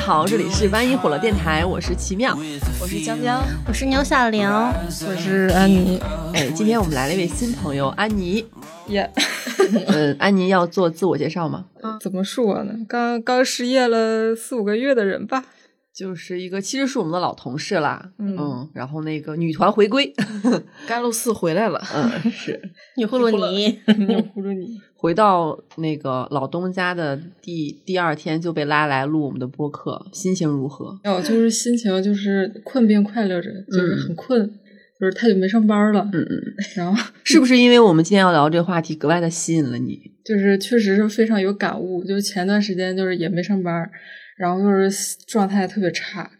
好，这里是万一火了电台，我是奇妙，我是江江，我是牛小玲，我是安妮。哎，今天我们来了一位新朋友安妮。耶，嗯，安妮要做自我介绍吗？怎么说呢？刚刚失业了四五个月的人吧。就是一个，其实是我们的老同事啦，嗯，然后那个女团回归，甘露寺回来了，嗯，是女葫芦尼，女葫芦尼，回到那个老东家的第第二天就被拉来录我们的播客，心情如何？哦，就是心情就是困并快乐着，就是很困，就是太久没上班了，嗯嗯，然后是不是因为我们今天要聊这个话题格外的吸引了你？就是确实是非常有感悟，就是前段时间就是也没上班。然后就是状态特别差，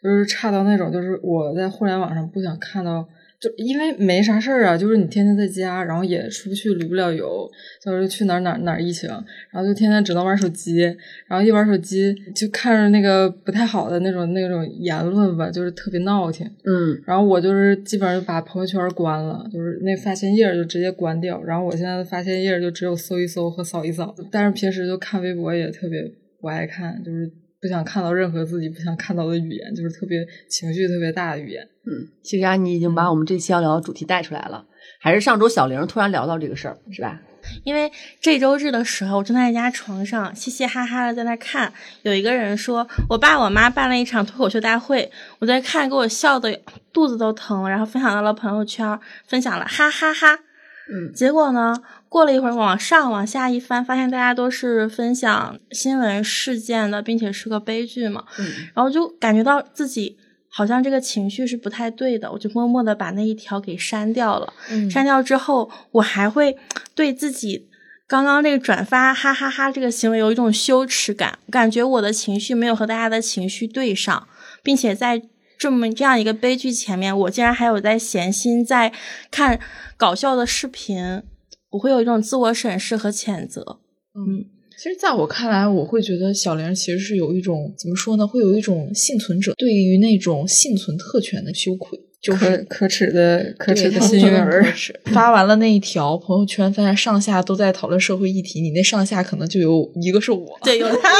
就是差到那种，就是我在互联网上不想看到，就因为没啥事儿啊，就是你天天在家，然后也出不去，旅不了游，就是去哪儿哪儿哪儿疫情，然后就天天只能玩手机，然后一玩手机就看着那个不太好的那种那种言论吧，就是特别闹挺，嗯，然后我就是基本上就把朋友圈关了，就是那发现页就直接关掉，然后我现在的发现页就只有搜一搜和扫一扫，但是平时就看微博也特别不爱看，就是。不想看到任何自己不想看到的语言，就是特别情绪特别大的语言。嗯，其实啊，你已经把我们这期要聊的主题带出来了，还是上周小玲突然聊到这个事儿，是吧？因为这周日的时候，我正在家床上嘻嘻哈哈的在那看，有一个人说我爸我妈办了一场脱口秀大会，我在看，给我笑的肚子都疼了，然后分享到了朋友圈，分享了哈哈哈。嗯，结果呢？过了一会儿，往上往下一翻，发现大家都是分享新闻事件的，并且是个悲剧嘛。嗯，然后就感觉到自己好像这个情绪是不太对的，我就默默的把那一条给删掉了。嗯，删掉之后，我还会对自己刚刚这个转发哈哈哈这个行为有一种羞耻感，感觉我的情绪没有和大家的情绪对上，并且在。这么这样一个悲剧前面，我竟然还有在闲心在看搞笑的视频，我会有一种自我审视和谴责。嗯，其实在我看来，我会觉得小玲其实是有一种怎么说呢？会有一种幸存者对于那种幸存特权的羞愧，就是可耻的可耻的幸运儿。发完了那一条朋友圈，发现上下都在讨论社会议题，你那上下可能就有一个是我，对，有他。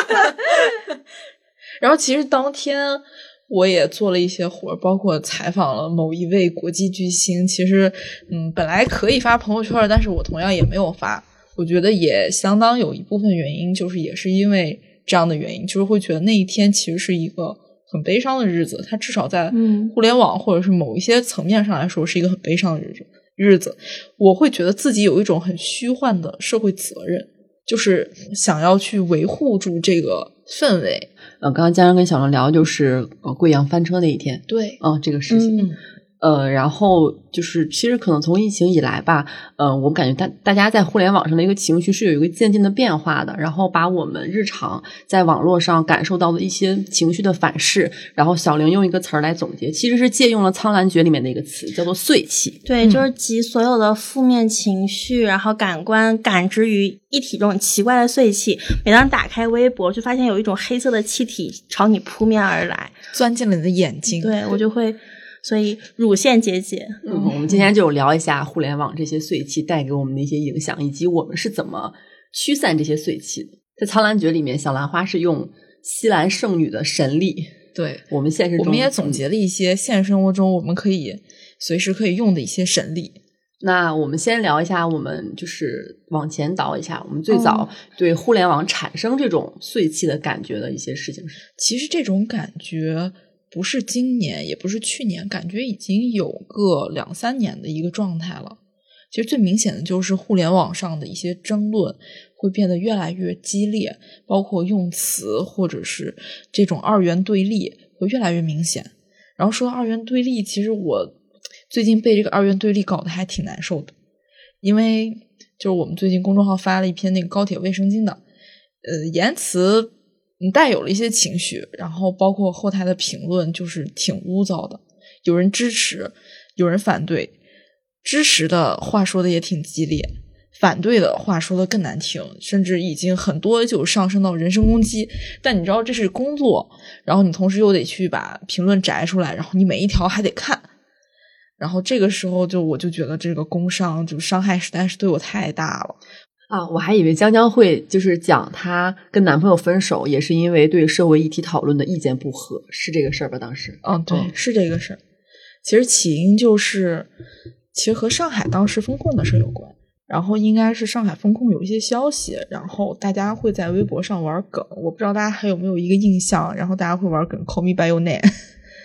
然后其实当天。我也做了一些活儿，包括采访了某一位国际巨星。其实，嗯，本来可以发朋友圈，但是我同样也没有发。我觉得也相当有一部分原因，就是也是因为这样的原因，就是会觉得那一天其实是一个很悲伤的日子。它至少在互联网或者是某一些层面上来说，是一个很悲伤的日子。日子，我会觉得自己有一种很虚幻的社会责任，就是想要去维护住这个氛围。呃，刚刚家人跟小龙聊就是呃贵阳翻车那一天，对，嗯，这个事情。呃，然后就是，其实可能从疫情以来吧，呃，我感觉大大家在互联网上的一个情绪是有一个渐进的变化的，然后把我们日常在网络上感受到的一些情绪的反噬，然后小玲用一个词儿来总结，其实是借用了《苍兰诀》里面的一个词，叫做“碎气”。对，就是集所有的负面情绪，然后感官感知于一体，这种奇怪的碎气。每当打开微博，就发现有一种黑色的气体朝你扑面而来，钻进了你的眼睛。对我就会。所以乳腺结节。嗯，我们今天就聊一下互联网这些碎气带给我们的一些影响，以及我们是怎么驱散这些碎气的。在《苍兰诀》里面，小兰花是用西兰圣女的神力。对我们现实，我们也总结了一些现实生活中我们可以随时可以用的一些神力。那我们先聊一下，我们就是往前倒一下，我们最早对互联网产生这种碎气的感觉的一些事情。其实这种感觉。不是今年，也不是去年，感觉已经有个两三年的一个状态了。其实最明显的就是互联网上的一些争论会变得越来越激烈，包括用词或者是这种二元对立会越来越明显。然后说到二元对立，其实我最近被这个二元对立搞得还挺难受的，因为就是我们最近公众号发了一篇那个高铁卫生巾的，呃，言辞。你带有了一些情绪，然后包括后台的评论就是挺污糟的，有人支持，有人反对，支持的话说的也挺激烈，反对的话说的更难听，甚至已经很多就上升到人身攻击。但你知道这是工作，然后你同时又得去把评论摘出来，然后你每一条还得看，然后这个时候就我就觉得这个工伤就伤害实在是对我太大了。啊，我还以为江江会就是讲她跟男朋友分手，也是因为对社会议题讨论的意见不合，是这个事儿吧？当时，嗯，对，嗯是这个事儿。其实起因就是，其实和上海当时风控的事儿有关。然后应该是上海风控有一些消息，然后大家会在微博上玩梗，我不知道大家还有没有一个印象，然后大家会玩梗 “Call me by your name”。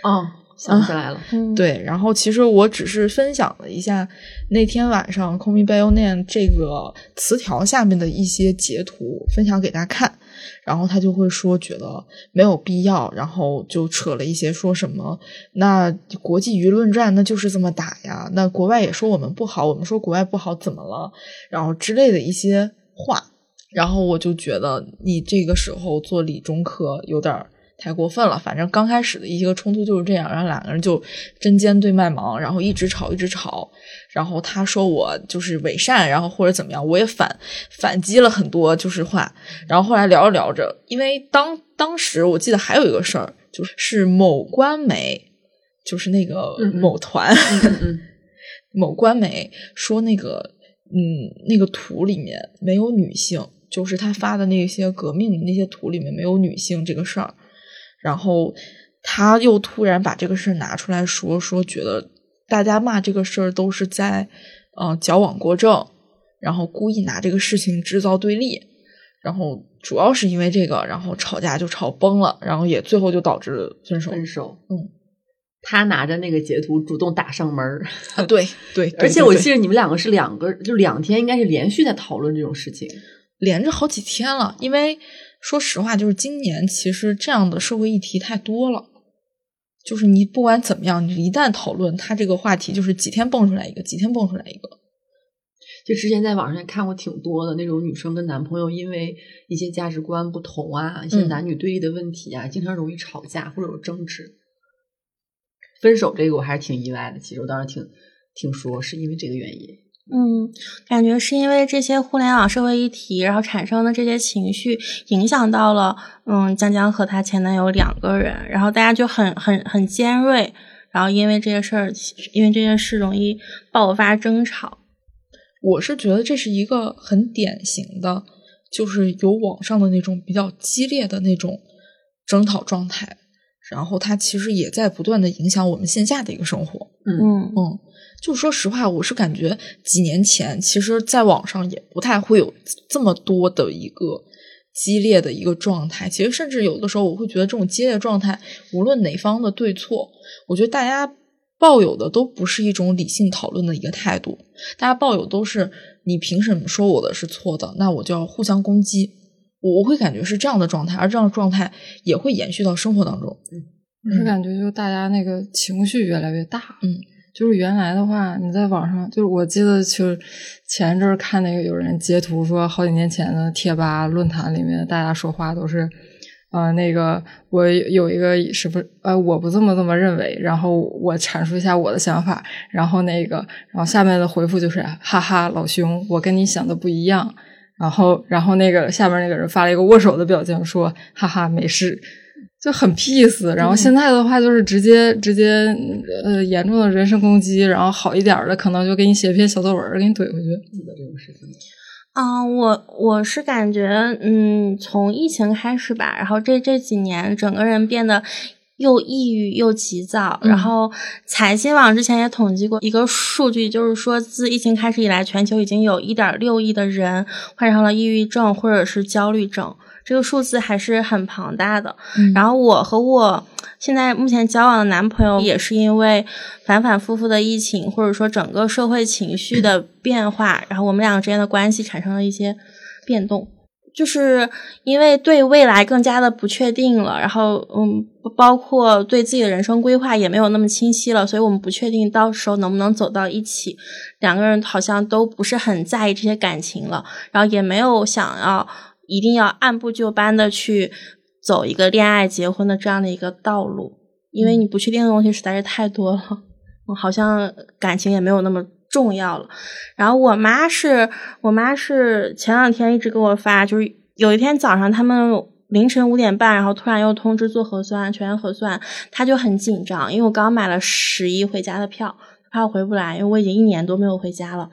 哦，想起来了，嗯，对，然后其实我只是分享了一下那天晚上 “Call me by your name” 这个词条下面的一些截图，分享给大家看。然后他就会说觉得没有必要，然后就扯了一些说什么，那国际舆论战那就是这么打呀，那国外也说我们不好，我们说国外不好怎么了，然后之类的一些话。然后我就觉得你这个时候做理中客有点儿太过分了。反正刚开始的一个冲突就是这样，然后两个人就针尖对麦芒，然后一直吵一直吵。然后他说我就是伪善，然后或者怎么样，我也反反击了很多就是话。然后后来聊着聊着，因为当当时我记得还有一个事儿，就是是某官媒，就是那个某团，嗯嗯，某官媒说那个，嗯，那个图里面没有女性，就是他发的那些革命的那些图里面没有女性这个事儿，然后他又突然把这个事儿拿出来说，说觉得大家骂这个事儿都是在，呃，矫枉过正，然后故意拿这个事情制造对立，然后主要是因为这个，然后吵架就吵崩了，然后也最后就导致分手。分手，嗯，他拿着那个截图主动打上门儿，啊，对 对，而且我记得你们两个是两个，就两天应该是连续在讨论这种事情。连着好几天了，因为说实话，就是今年其实这样的社会议题太多了，就是你不管怎么样，你一旦讨论它这个话题，就是几天蹦出来一个，几天蹦出来一个。就之前在网上也看过挺多的那种女生跟男朋友因为一些价值观不同啊，一些嗯男女对立的问题啊，经常容易吵架或者有争执。分手这个我还是挺意外的，其实我当时挺听说是因为这个原因。嗯，感觉是因为这些互联网社会议题，然后产生的这些情绪，影响到了嗯江江和她前男友两个人，然后大家就很很很尖锐，然后因为这些事儿，因为这件事容易爆发争吵。我是觉得这是一个很典型的，就是有网上的那种比较激烈的那种争讨状态，然后它其实也在不断的影响我们线下的一个生活。嗯嗯，就说实话，我是感觉几年前，其实在网上也不太会有这么多的一个激烈的一个状态。其实，甚至有的时候，我会觉得这种激烈状态，无论哪方的对错，我觉得大家抱有的都不是一种理性讨论的一个态度，大家抱有都是你凭什么说我的是错的，那我就要互相攻击。我我会感觉是这样的状态，而这样的状态也会延续到生活当中。嗯我是感觉就大家那个情绪越来越大，嗯，就是原来的话，你在网上，就是我记得就前一阵儿看那个有人截图说，好几年前的贴吧论坛里面，大家说话都是，呃，那个我有一个什么，呃，我不这么这么认为，然后我阐述一下我的想法，然后那个，然后下面的回复就是，哈哈，老兄，我跟你想的不一样。然后，然后那个下面那个人发了一个握手的表情，说：“哈哈，没事。”就很 peace。然后现在的话，就是直接直接呃严重的人身攻击，然后好一点儿的可能就给你写篇小作文儿给你怼回去。是的，这种事情。啊、我我是感觉，嗯，从疫情开始吧，然后这这几年整个人变得又抑郁又急躁。嗯然后财新网之前也统计过一个数据，就是说自疫情开始以来，全球已经有一点六亿的人患上了抑郁症或者是焦虑症，这个数字还是很庞大的。嗯然后我和我现在目前交往的男朋友也是因为反反复复的疫情，或者说整个社会情绪的变化，然后我们两个之间的关系产生了一些变动。就是因为对未来更加的不确定了，然后嗯，包括对自己的人生规划也没有那么清晰了，所以我们不确定到时候能不能走到一起。两个人好像都不是很在意这些感情了，然后也没有想要一定要按部就班的去走一个恋爱、结婚的这样的一个道路，因为你不确定的东西实在是太多了，嗯好像感情也没有那么重要了。然后我妈是，我妈是前两天一直给我发，就是有一天早上他们凌晨五点半，然后突然又通知做核酸，全员核酸，她就很紧张，因为我刚买了十一回家的票，怕我回不来，因为我已经一年多没有回家了。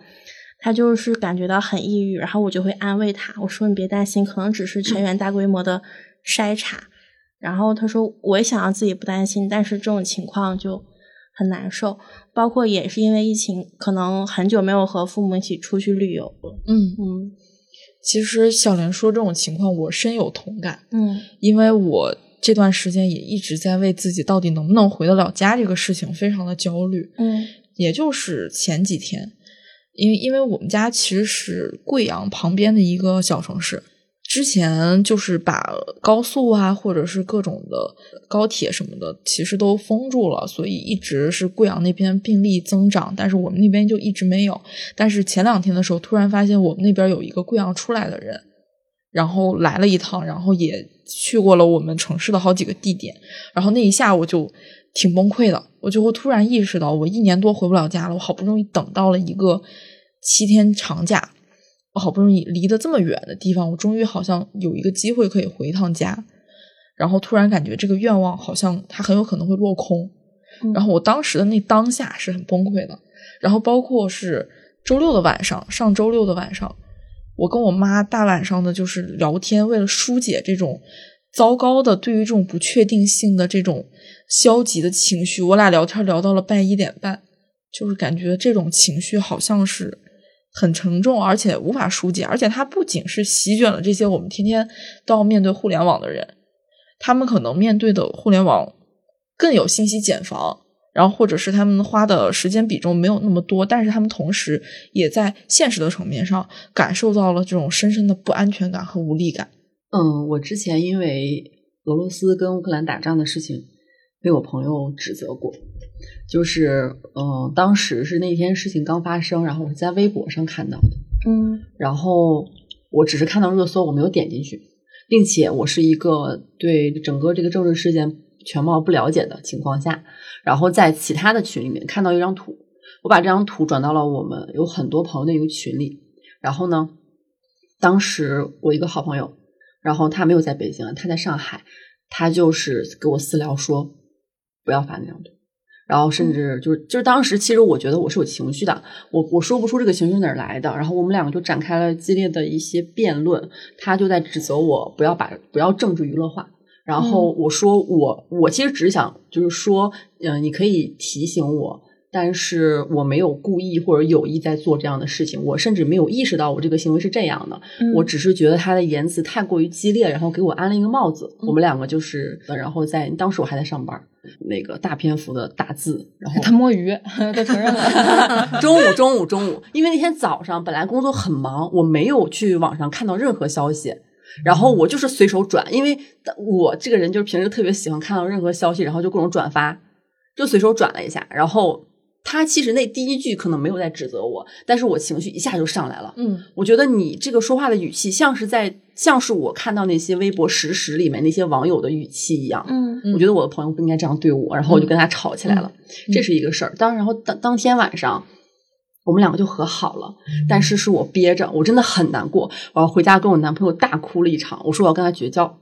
他就是感觉到很抑郁，然后我就会安慰他，我说你别担心，可能只是全员大规模的筛查。然后他说我也想让自己不担心，但是这种情况就很难受。包括也是因为疫情，可能很久没有和父母一起出去旅游了。嗯，嗯其实小莲说这种情况，我深有同感，嗯因为我这段时间也一直在为自己到底能不能回得了家这个事情非常的焦虑。嗯也就是前几天，因为因为我们家其实是贵阳旁边的一个小城市，之前就是把高速啊，或者是各种的高铁什么的，其实都封住了，所以一直是贵阳那边病例增长，但是我们那边就一直没有。但是前两天的时候，突然发现我们那边有一个贵阳出来的人，然后来了一趟，然后也去过了我们城市的好几个地点，然后那一下我就挺崩溃的，我就会突然意识到，我一年多回不了家了，我好不容易等到了一个七天长假，我好不容易离得这么远的地方，我终于好像有一个机会可以回一趟家，然后突然感觉这个愿望好像它很有可能会落空，嗯。然后我当时的那当下是很崩溃的，然后包括是周六的晚上，上周六的晚上，我跟我妈大晚上的就是聊天，为了疏解这种糟糕的对于这种不确定性的这种消极的情绪，我俩聊天聊到了半一点半，就是感觉这种情绪好像是很沉重，而且无法疏解，而且它不仅是席卷了这些我们天天都要面对互联网的人，他们可能面对的互联网更有信息茧房。然后，或者是他们花的时间比重没有那么多，但是他们同时也在现实的层面上感受到了这种深深的不安全感和无力感。嗯，我之前因为俄罗斯跟乌克兰打仗的事情被我朋友指责过，就是嗯，当时是那天事情刚发生，然后我是在微博上看到的，嗯。然后我只是看到热搜，我没有点进去，并且我是一个对整个这个政治事件全貌不了解的情况下，然后在其他的群里面看到一张图，我把这张图转到了我们有很多朋友的一个群里，然后呢，当时我一个好朋友，然后他没有在北京，他在上海，他就是给我私聊说不要发那张图。然后甚至就是就是当时，其实我觉得我是有情绪的，我我说不出这个情绪哪儿来的。然后我们两个就展开了激烈的一些辩论，他就在指责我不要把不要政治娱乐化。然后我说我我其实只是想就是说，嗯、你可以提醒我，但是我没有故意或者有意在做这样的事情，我甚至没有意识到我这个行为是这样的。嗯我只是觉得他的言辞太过于激烈，然后给我安了一个帽子。我们两个就是，呃然后在当时我还在上班，那个大篇幅的打字，然后他摸鱼，他承认了。中午中午中午，因为那天早上本来工作很忙，我没有去网上看到任何消息，然后我就是随手转，因为我这个人就是平时特别喜欢看到任何消息，然后就各种转发，就随手转了一下，然后。他其实那第一句可能没有在指责我，但是我情绪一下就上来了。嗯我觉得你这个说话的语气，像是在像是我看到那些微博实时里面那些网友的语气一样。嗯我觉得我的朋友不应该这样对我，然后我就跟他吵起来了，嗯这是一个事儿。当然后当当天晚上，我们两个就和好了，但是是我憋着，我真的很难过，我要回家跟我男朋友大哭了一场，我说我要跟他绝交。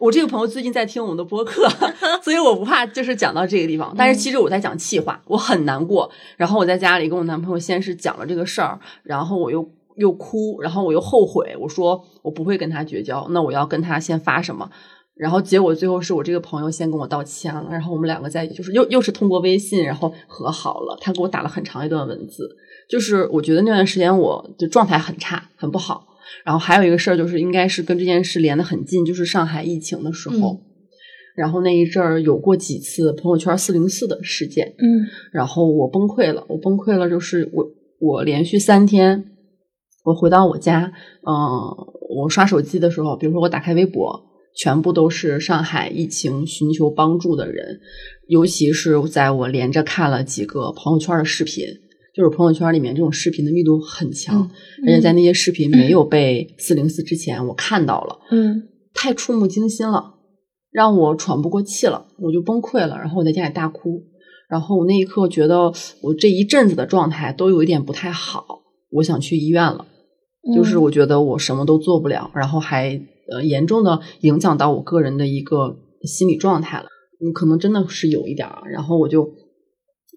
我这个朋友最近在听我们的播客，所以我不怕就是讲到这个地方。但是其实我在讲气话，我很难过。然后我在家里跟我男朋友先是讲了这个事儿，然后我又又哭，然后我又后悔，我说我不会跟他绝交，那我要跟他先发什么？然后结果最后是我这个朋友先跟我道歉了，然后我们两个在就是又又是通过微信，然后和好了。他给我打了很长一段文字，就是我觉得那段时间我的状态很差，很不好。然后还有一个事儿，就是应该是跟这件事连得很近，就是上海疫情的时候，然后那一阵儿有过几次朋友圈四零四的事件，嗯。然后我崩溃了，我崩溃了，就是我我连续三天，我回到我家，嗯、我刷手机的时候，比如说我打开微博，全部都是上海疫情寻求帮助的人，尤其是在我连着看了几个朋友圈的视频，就是朋友圈里面这种视频的密度很强，而且在那些视频没有被四零四之前，我看到了。嗯太触目惊心了，让我喘不过气了，我就崩溃了，然后我在家里大哭，然后我那一刻觉得我这一阵子的状态都有一点不太好，我想去医院了，就是我觉得我什么都做不了，然后还呃严重的影响到我个人的一个心理状态了，嗯，可能真的是有一点儿，然后我就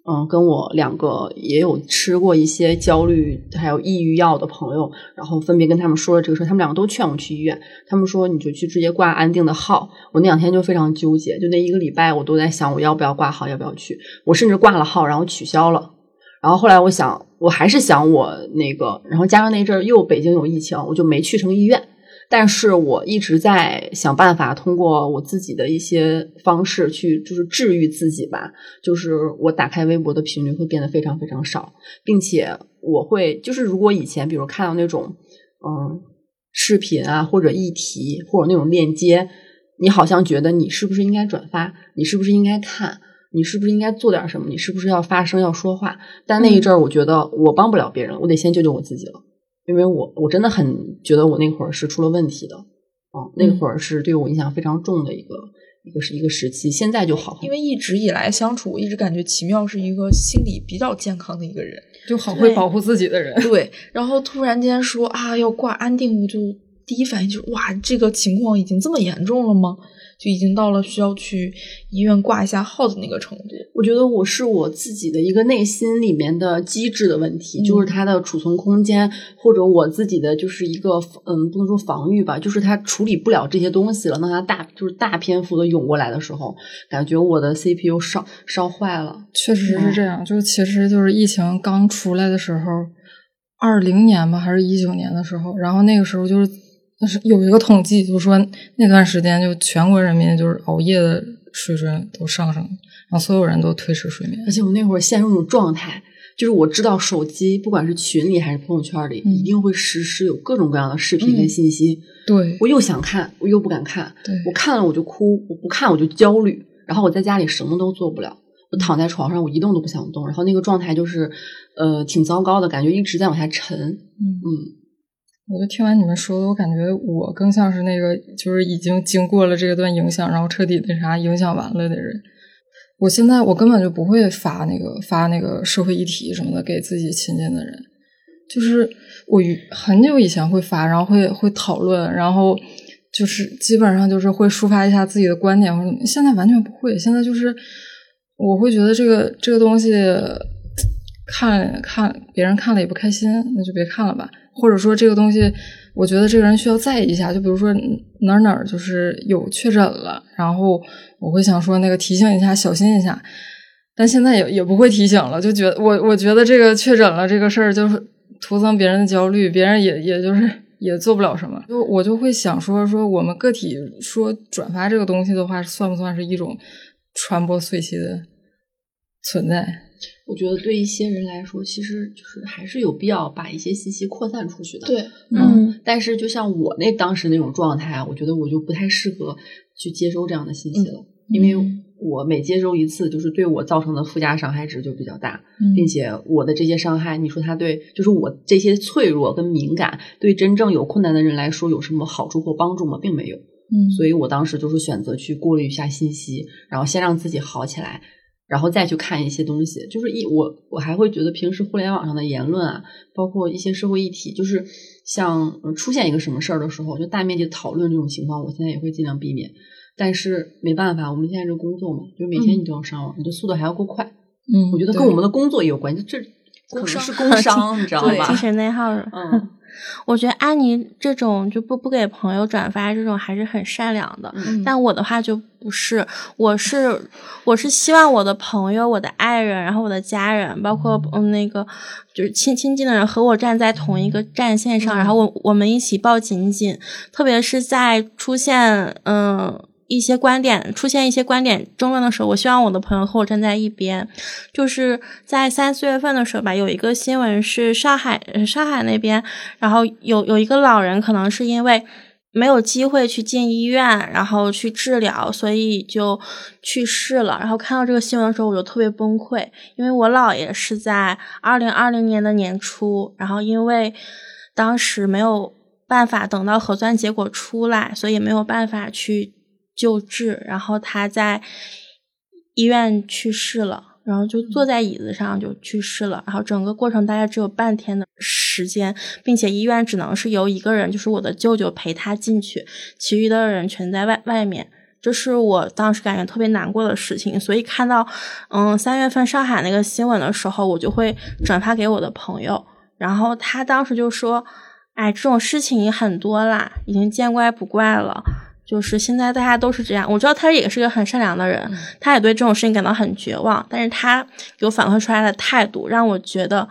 嗯，跟我两个也有吃过一些焦虑还有抑郁药的朋友，然后分别跟他们说了这个事儿，他们两个都劝我去医院。他们说你就去直接挂安定的号。我那两天就非常纠结，就那一个礼拜我都在想我要不要挂号，要不要去。我甚至挂了号，然后取消了。然后后来我想，我还是想我那个，然后加上那阵儿又北京有疫情，我就没去成医院。但是我一直在想办法，通过我自己的一些方式去，就是治愈自己吧。就是我打开微博的频率会变得非常非常少，并且我会，就是如果以前比如看到那种嗯视频啊，或者议题，或者那种链接，你好像觉得你是不是应该转发？你是不是应该看？你是不是应该做点什么？你是不是要发声要说话？但那一阵儿，我觉得我帮不了别人，我得先救救我自己了。因为我我真的很觉得我那会儿是出了问题的，啊，那会儿是对我影响非常重的一个一个是一个时期。现在就好，因为一直以来相处，我一直感觉奇妙是一个心理比较健康的一个人，就很会保护自己的人。对，然后突然间说啊要挂安定，我就第一反应就是哇，这个情况已经这么严重了吗？就已经到了需要去医院挂一下号的那个程度。我觉得我是我自己的一个内心里面的机制的问题，就是它的储存空间，或者我自己的就是一个嗯，不能说防御吧，就是它处理不了这些东西了。那它大就是大篇幅的涌过来的时候，感觉我的 CPU 烧烧坏了。确实是这样，就其实就是疫情刚出来的时候，二零年吧，还是一九年的时候，然后那个时候就是。但是有一个统计，就是说那段时间就全国人民就是熬夜的水准都上升，然后所有人都推迟睡眠。而且我那会儿陷入一种状态，就是我知道手机不管是群里还是朋友圈里，一定会实时有各种各样的视频跟信息。对，我又想看，我又不敢看。对，我看了我就哭，我不看我就焦虑。然后我在家里什么都做不了，我躺在床上我一动都不想动。然后那个状态就是呃挺糟糕的感觉，一直在往下沉。嗯嗯。我就听完你们说的，我感觉我更像是那个，就是已经经过了这段影响，然后彻底那啥影响完了的人。我现在我根本就不会发那个发那个社会议题什么的给自己亲近的人，就是我很久以前会发，然后会会讨论，然后就是基本上就是会抒发一下自己的观点或者现在完全不会，现在就是我会觉得这个这个东西看看别人看了也不开心，那就别看了吧。或者说这个东西，我觉得这个人需要在意一下。就比如说哪儿哪儿就是有确诊了，然后我会想说那个提醒一下，小心一下。但现在也也不会提醒了，就觉得我我觉得这个确诊了这个事儿就是徒增别人的焦虑，别人也也就是也做不了什么。就我就会想说说我们个体说转发这个东西的话，算不算是一种传播碎息的存在？我觉得对一些人来说，其实就是还是有必要把一些信息扩散出去的。对，嗯。但是就像我那当时那种状态，我觉得我就不太适合去接收这样的信息了，因为我每接收一次，就是对我造成的附加伤害值就比较大，并且我的这些伤害，你说他对，就是我这些脆弱跟敏感，对真正有困难的人来说有什么好处或帮助吗？并没有。嗯。所以我当时就是选择去过滤一下信息，然后先让自己好起来。然后再去看一些东西，就是一我我还会觉得平时互联网上的言论啊，包括一些社会议题，就是像出现一个什么事儿的时候，就大面积讨论这种情况，我现在也会尽量避免。但是没办法，我们现在这工作嘛，就每天你都要上网，你的速度还要够快。嗯，我觉得跟我们的工作也有关系，这可能是工伤，你知道吧？精神内耗。嗯。我觉得安妮这种就不不给朋友转发这种还是很善良的，但我的话就不是，我是我是希望我的朋友、我的爱人，然后我的家人，包括嗯那个就是亲亲近的人和我站在同一个战线上，然后我我们一起抱紧紧，特别是在出现嗯。一些观点出现一些观点争论的时候，我希望我的朋友和我站在一边。就是在三四月份的时候吧，有一个新闻是上海上海那边，然后有有一个老人可能是因为没有机会去进医院，然后去治疗，所以就去世了。然后看到这个新闻的时候，我就特别崩溃，因为我姥爷是在二零二零年的年初，然后因为当时没有办法等到核酸结果出来，所以没有办法去。救治，然后他在医院去世了，然后就坐在椅子上就去世了，然后整个过程大概只有半天的时间，并且医院只能是由一个人，就是我的舅舅陪他进去，其余的人全在外外面这是我当时感觉特别难过的事情。所以看到嗯三月份上海那个新闻的时候，我就会转发给我的朋友，然后他当时就说：“哎，这种事情很多啦，已经见怪不怪了。”就是现在大家都是这样，我知道他也是个很善良的人，他也对这种事情感到很绝望，但是他给我反馈出来的态度让我觉得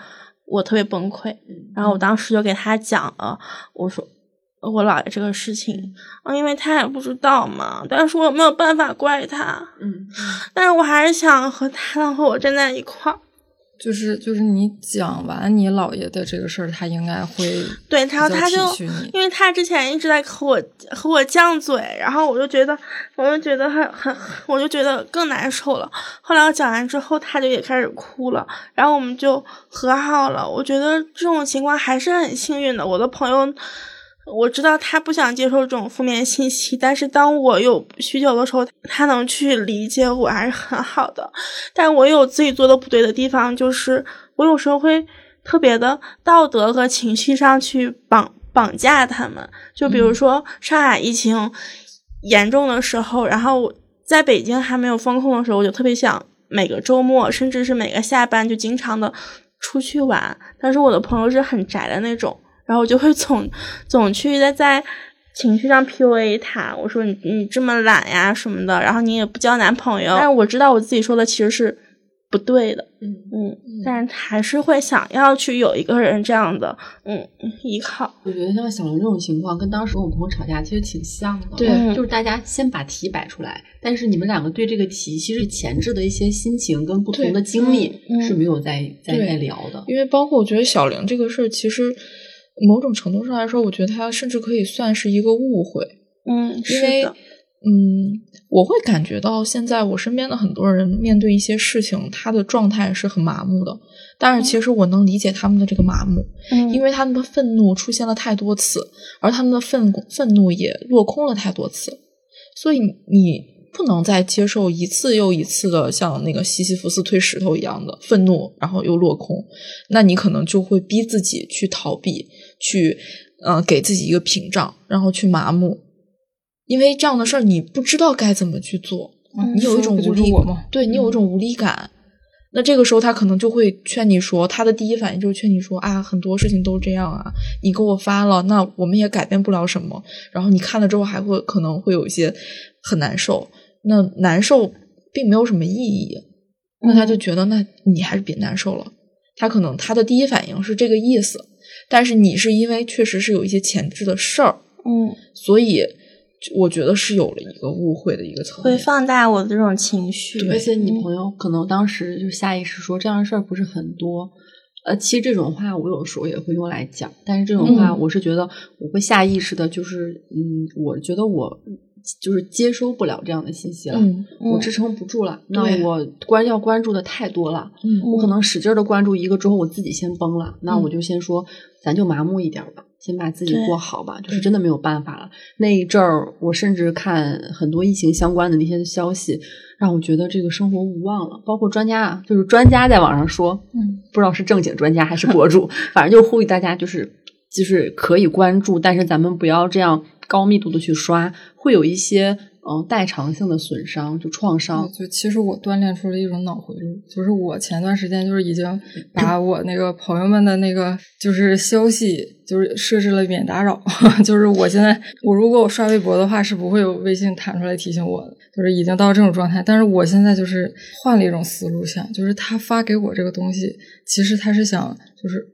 我特别崩溃。然后我当时就给他讲了，我说我姥爷这个事情啊，因为他也不知道嘛，但是我没有办法怪他，嗯，但是我还是想和他能和我站在一块儿。就是就是你讲完你姥爷的这个事儿，他应该会 对，然后他就因为他之前一直在和我和我犟嘴，然后我就觉得我就觉得很很，我就觉得更难受了。后来我讲完之后，他就也开始哭了，然后我们就和好了。我觉得这种情况还是很幸运的。我的朋友。我知道他不想接受这种负面信息，但是当我有需求的时候，他能去理解我，还是很好的。但我有自己做的不对的地方，就是我有时候会特别的道德和情绪上去绑绑架他们。就比如说上海疫情严重的时候，然后在北京还没有封控的时候，我就特别想每个周末，甚至是每个下班就经常的出去玩。但是我的朋友是很宅的那种。然后我就会总总去在在情绪上 PUA 他，我说你你这么懒呀什么的，然后你也不交男朋友，但是我知道我自己说的其实是不对的，嗯嗯，但是还是会想要去有一个人这样的嗯依靠。我觉得像小玲这种情况，跟当时我朋友吵架其实挺像的。对嗯就是大家先把题摆出来，但是你们两个对这个题其实前置的一些心情跟不同的经历是没有在在在聊的。因为包括我觉得小玲这个事儿，其实某种程度上来说，我觉得它甚至可以算是一个误会，嗯，因为，嗯，我会感觉到现在我身边的很多人面对一些事情，他的状态是很麻木的。但是其实我能理解他们的这个麻木，嗯，因为他们的愤怒出现了太多次，而他们的愤愤怒也落空了太多次，所以你不能再接受一次又一次的像那个西西弗斯推石头一样的愤怒，然后又落空，那你可能就会逼自己去逃避，去呃给自己一个屏障，然后去麻木，因为这样的事儿你不知道该怎么去做，嗯你有一种无力对你有一种无力感。那这个时候，他可能就会劝你说，他的第一反应就是劝你说啊，很多事情都这样啊，你给我发了，那我们也改变不了什么。然后你看了之后，还会可能会有一些很难受，那难受并没有什么意义。那他就觉得，那你还是别难受了。他可能他的第一反应是这个意思，但是你是因为确实是有一些前置的事儿，嗯，所以我觉得是有了一个误会的一个层面。会放大我的这种情绪，而且你嗯朋友可能当时就下意识说这样的事儿不是很多。呃，其实这种话我有时候也会用来讲，但是这种话嗯我是觉得我会下意识的，就是嗯，我觉得我就是接收不了这样的信息了，嗯我支撑不住了，那我关要关注的太多了，嗯我可能使劲的关注一个之后，我自己先崩了，那嗯我就先说，咱就麻木一点吧，先把自己过好吧，就是真的没有办法了。那一阵儿，我甚至看很多疫情相关的那些消息，让我觉得这个生活无望了。包括专家啊，就是专家在网上说，嗯，不知道是正经专家还是博主，反正就呼吁大家就是就是可以关注，但是咱们不要这样高密度的去刷，会有一些嗯代偿性的损伤，就创伤。就其实我锻炼出了一种脑回路，就是我前段时间就是已经把 我那个朋友们的那个就是消息就是设置了免打扰，就是我现在我如果我刷微博的话是不会有微信弹出来提醒我的，就是已经到这种状态。但是我现在就是换了一种思路想，就是他发给我这个东西，其实他是想就是。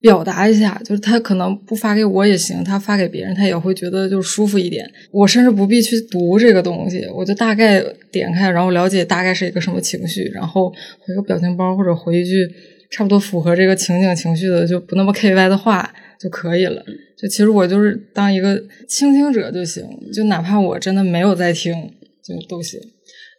表达一下，就是他可能不发给我也行，他发给别人，他也会觉得就舒服一点。我甚至不必去读这个东西，我就大概点开，然后了解大概是一个什么情绪，然后回个表情包或者回一句差不多符合这个情景情绪的，就不那么 K Y 的话就可以了。就其实我就是当一个倾听者就行，就哪怕我真的没有在听，就都行。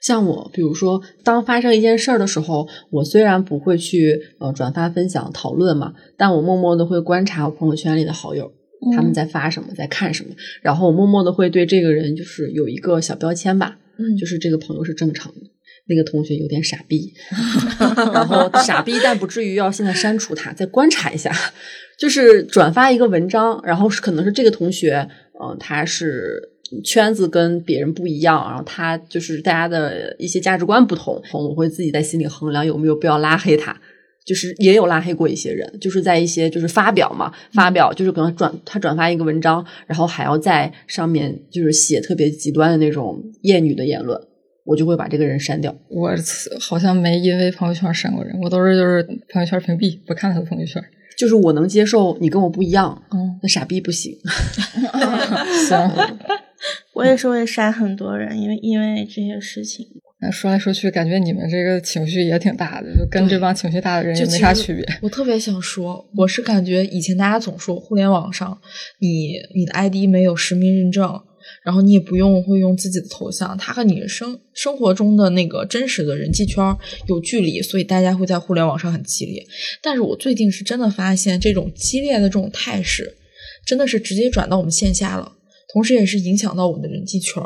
像我，比如说，当发生一件事儿的时候，我虽然不会去呃转发、分享、讨论嘛，但我默默的会观察我朋友圈里的好友，他们在发什么，在看什么，然后我默默的会对这个人就是有一个小标签吧，嗯。就是这个朋友是正常的，那个同学有点傻逼，然后傻逼但不至于要现在删除他，再观察一下，就是转发一个文章，然后是可能是这个同学，嗯、他是圈子跟别人不一样，然后他就是大家的一些价值观不同，我会自己在心里衡量有没有必要拉黑他。就是也有拉黑过一些人，就是在一些就是发表嘛，发表就是可能转他转发一个文章，然后还要在上面就是写特别极端的那种厌女的言论，我就会把这个人删掉。我好像没因为朋友圈删过人，我都是就是朋友圈屏蔽，不看他的朋友圈。就是我能接受你跟我不一样，嗯，那傻逼不行。行，我也是会删很多人，因为因为这些事情。那说来说去，感觉你们这个情绪也挺大的，就跟这帮情绪大的人也没啥区别。我特别想说，我是感觉以前大家总说互联网上，你你的 ID 没有实名认证，然后你也不用会用自己的头像，它和你生生活中的那个真实的人际圈有距离，所以大家会在互联网上很激烈。但是我最近是真的发现，这种激烈的这种态势，真的是直接转到我们线下了，同时也是影响到我们的人际圈，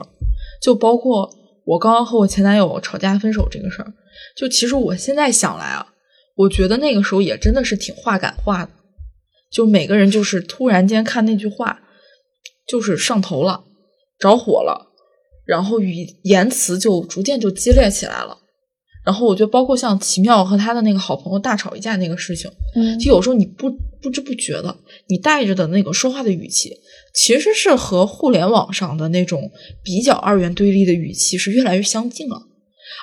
就包括。我刚刚和我前男友吵架分手这个事儿，就其实我现在想来啊，我觉得那个时候也真的是挺话赶话的，就每个人就是突然间看那句话，就是上头了，着火了，然后语言辞就逐渐就激烈起来了。然后我觉得，包括像奇妙和他的那个好朋友大吵一架那个事情，嗯，就有时候你不不知不觉的，你带着的那个说话的语气。其实是和互联网上的那种比较二元对立的语气是越来越相近了，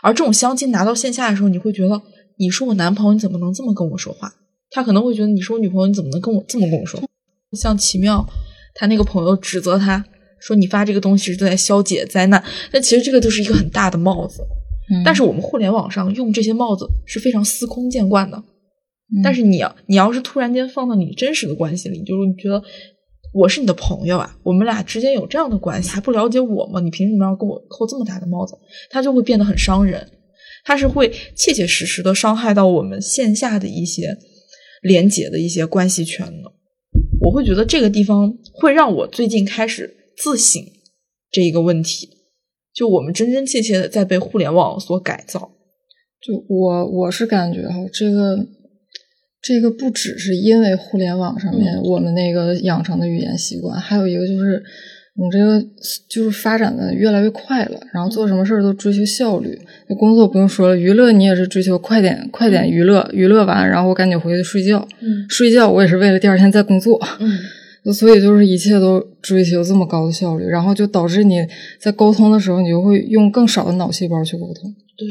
而这种相近拿到线下的时候，你会觉得你是我男朋友，你怎么能这么跟我说话？他可能会觉得你是我女朋友，你怎么能跟我这么跟我说？像奇妙，他那个朋友指责他说你发这个东西是在消解灾难，但其实这个就是一个很大的帽子。但是我们互联网上用这些帽子是非常司空见惯的。但是你要你要是突然间放到你真实的关系里，就是你觉得。我是你的朋友啊，我们俩之间有这样的关系，还不了解我吗？你凭什么要给我扣这么大的帽子？他就会变得很伤人，他是会切切实实的伤害到我们线下的一些连结的一些关系圈的。我会觉得这个地方会让我最近开始自省这一个问题，就我们真真切切的在被互联网所改造。就我我是感觉哈，这个。这个不只是因为互联网上面我们那个养成的语言习惯，还有一个就是你这个就是发展的越来越快了，然后做什么事儿都追求效率。那工作不用说了，娱乐你也是追求快点快点娱乐，娱乐完然后我赶紧回去睡觉。嗯，睡觉我也是为了第二天再工作。嗯，所以就是一切都追求这么高的效率，然后就导致你在沟通的时候，你就会用更少的脑细胞去沟通。对。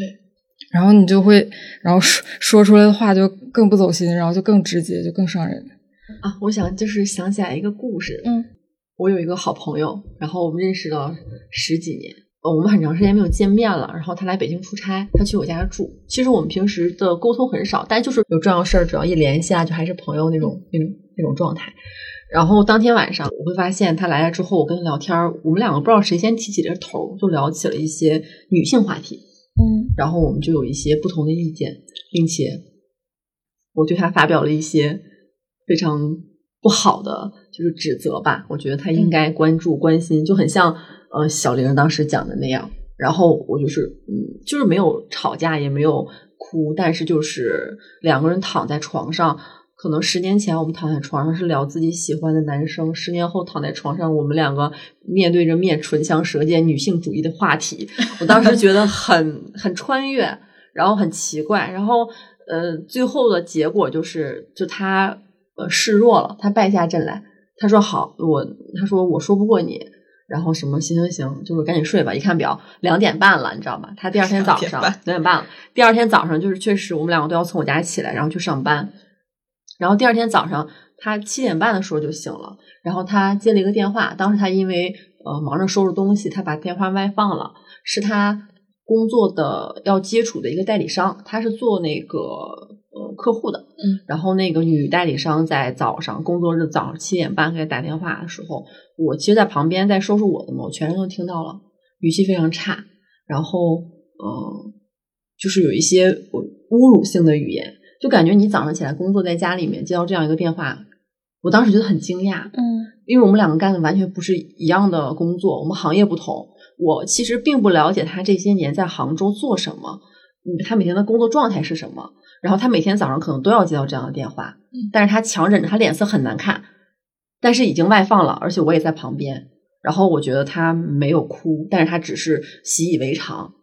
然后你就会，然后说说出来的话就更不走心，然后就更直接，就更伤人。啊，我想就是想起来一个故事。嗯，我有一个好朋友，然后我们认识了十几年，呃，我们很长时间没有见面了。然后他来北京出差，他去我家住。其实我们平时的沟通很少，但就是有重要事儿，只要一联系啊，就还是朋友那种那种那种状态。然后当天晚上，我会发现他来了之后，我跟他聊天，我们两个不知道谁先提起这头，就聊起了一些女性话题。嗯，然后我们就有一些不同的意见，并且我对他发表了一些非常不好的就是指责吧。我觉得他应该关注关心，就很像呃小玲当时讲的那样。然后我就是嗯，就是没有吵架，也没有哭，但是就是两个人躺在床上。可能十年前我们躺在床上是聊自己喜欢的男生，十年后躺在床上，我们两个面对着面唇枪舌剑女性主义的话题，我当时觉得很很穿越，然后很奇怪，然后呃最后的结果就是就他呃示弱了，他败下阵来，他说好我他说我说不过你，然后什么行行行，就是赶紧睡吧，一看表两点半了，你知道吗？他第二天早上两点半了，第二天早上就是确实我们两个都要从我家起来，然后去上班。然后第二天早上，他七点半的时候就醒了。然后他接了一个电话，当时他因为呃忙着收拾东西，他把电话外放了。是他工作的要接触的一个代理商，他是做那个呃客户的。嗯。然后那个女代理商在早上工作日早上七点半给他打电话的时候，我其实，在旁边在收拾我的嘛，我全程都听到了，语气非常差，然后嗯，就是有一些侮辱性的语言。就感觉你早上起来工作在家里面接到这样一个电话，我当时觉得很惊讶，嗯，因为我们两个干的完全不是一样的工作，我们行业不同。我其实并不了解他这些年在杭州做什么，嗯，他每天的工作状态是什么。然后他每天早上可能都要接到这样的电话，嗯，但是他强忍着，他脸色很难看，但是已经外放了，而且我也在旁边。然后我觉得他没有哭，但是他只是习以为常。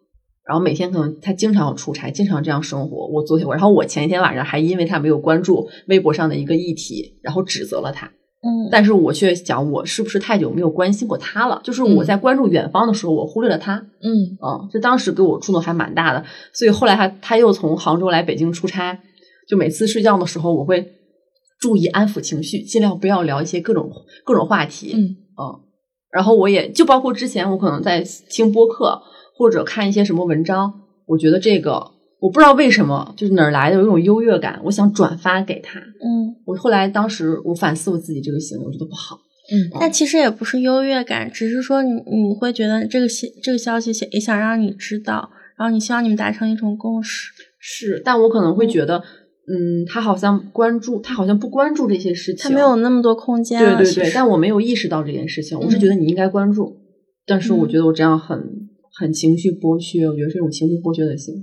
然后每天可能他经常要出差，经常这样生活。我昨天我，然后我前一天晚上还因为他没有关注微博上的一个议题，然后指责了他。嗯，但是我却想，我是不是太久没有关心过他了？就是我在关注远方的时候，我忽略了他。嗯嗯，这当时给我触动还蛮大的。所以后来他他又从杭州来北京出差，就每次睡觉的时候，我会注意安抚情绪，尽量不要聊一些各种各种话题。嗯嗯，然后我也就包括之前我可能在听播客或者看一些什么文章，我觉得这个我不知道为什么，就是哪儿来的有一种优越感，我想转发给他。嗯，我后来当时我反思我自己这个行为，我觉得不好。嗯但其实也不是优越感，只是说你你会觉得这个消这个消息想也想让你知道，然后你希望你们达成一种共识。是，但我可能会觉得，嗯，他好像关注，他好像不关注这些事情，他没有那么多空间。对对对，但我没有意识到这件事情，我是觉得你应该关注，但是我觉得我这样很很情绪剥削，我觉得是一种情绪剥削的行为。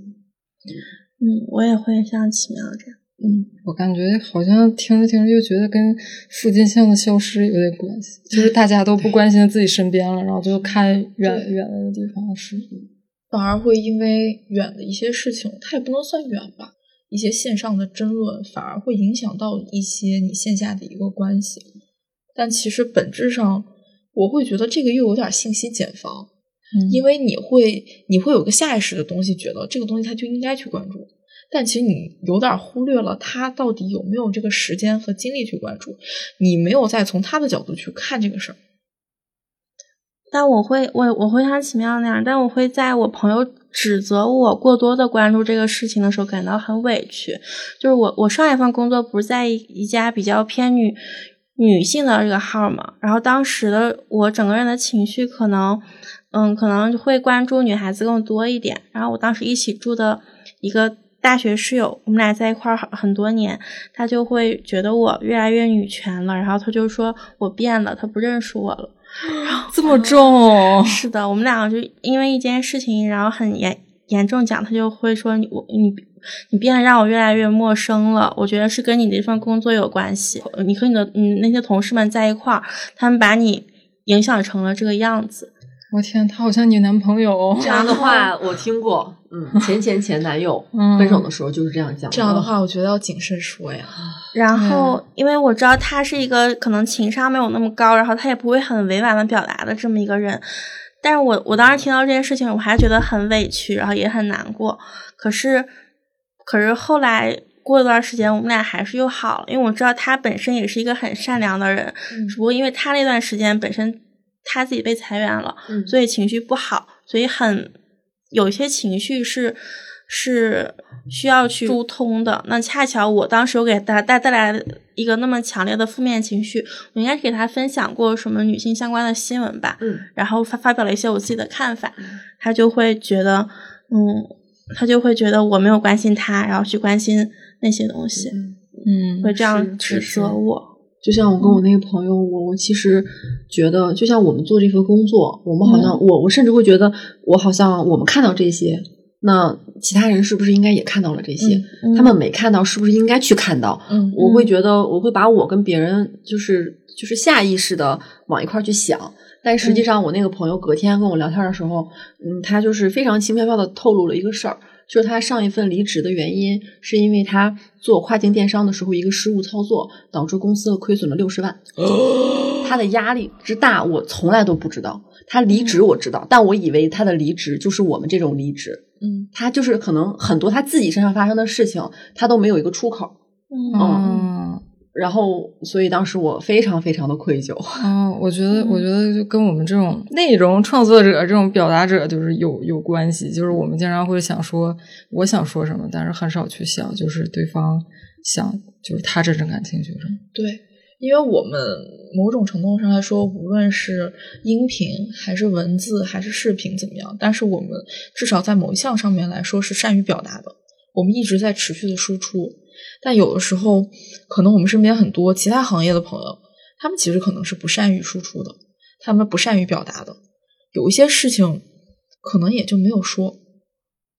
嗯，我也会像奇妙这样。嗯我感觉好像听着听着就觉得跟附近像的消失有点关系，就是大家都不关心自己身边了，然后就看远远的地方的事。反而会因为远的一些事情，它也不能算远吧，一些线上的争论反而会影响到一些你线下的一个关系。但其实本质上，我会觉得这个又有点信息茧房，嗯因为你会你会有个下意识的东西，觉得这个东西他就应该去关注，但其实你有点忽略了他到底有没有这个时间和精力去关注，你没有再从他的角度去看这个事儿。但我会我我会像奇妙那样，但我会在我朋友指责我过多的关注这个事情的时候感到很委屈。就是我我上一份工作不是在一一家比较偏女女性的这个号嘛，然后当时的我整个人的情绪可能嗯可能会关注女孩子更多一点。然后我当时一起住的一个大学室友，我们俩在一块儿很很多年，他就会觉得我越来越女权了，然后他就说我变了，他不认识我了。这么重，是的，我们两个就因为一件事情，然后很严严重讲，他就会说你我你你变得让我越来越陌生了。我觉得是跟你这份工作有关系，你和你的嗯那些同事们在一块儿，他们把你影响成了这个样子。我天，他好像你男朋友。这样的话我听过，嗯，前前前男友 嗯分手的时候就是这样讲。这样的，话，我觉得要谨慎说呀。然后，因为我知道他是一个可能情商没有那么高，然后他也不会很委婉的表达的这么一个人。但是我我当时听到这件事情，我还觉得很委屈，然后也很难过。可是，可是后来过一段时间，我们俩还是又好了，因为我知道他本身也是一个很善良的人，嗯只不过因为他那段时间本身他自己被裁员了，嗯所以情绪不好，所以很有一些情绪是是需要去疏通的。那恰巧我当时有给他带带来一个那么强烈的负面情绪，我应该是给他分享过什么女性相关的新闻吧，嗯然后发发表了一些我自己的看法，他就会觉得，嗯，他就会觉得我没有关心他，然后去关心那些东西，嗯会这样指责我。就像我跟我那个朋友，我我其实觉得，就像我们做这份工作，我们好像、我我甚至会觉得，我好像我们看到这些，那其他人是不是应该也看到了这些？嗯？他们没看到，是不是应该去看到？嗯？我会觉得，我会把我跟别人就是就是下意识的往一块儿去想，但实际上我那个朋友隔天跟我聊天的时候，嗯，他就是非常轻飘飘的透露了一个事儿，就是他上一份离职的原因是因为他做跨境电商的时候一个失误操作，导致公司亏损了六十万。他的压力之大，我从来都不知道。他离职我知道，但我以为他的离职就是我们这种离职，嗯他就是可能很多他自己身上发生的事情，他都没有一个出口。嗯嗯然后，所以当时我非常非常的愧疚。嗯，我觉得，我觉得就跟我们这种内容创作者、这种表达者，就是有有关系。就是我们经常会想说我想说什么，但是很少去想，就是对方想，就是他真正感兴趣什么。对，因为我们某种程度上来说，无论是音频还是文字还是视频怎么样，但是我们至少在某一项上面来说是善于表达的。我们一直在持续的输出，但有的时候，可能我们身边很多其他行业的朋友，他们其实可能是不善于输出的，他们不善于表达的，有一些事情可能也就没有说。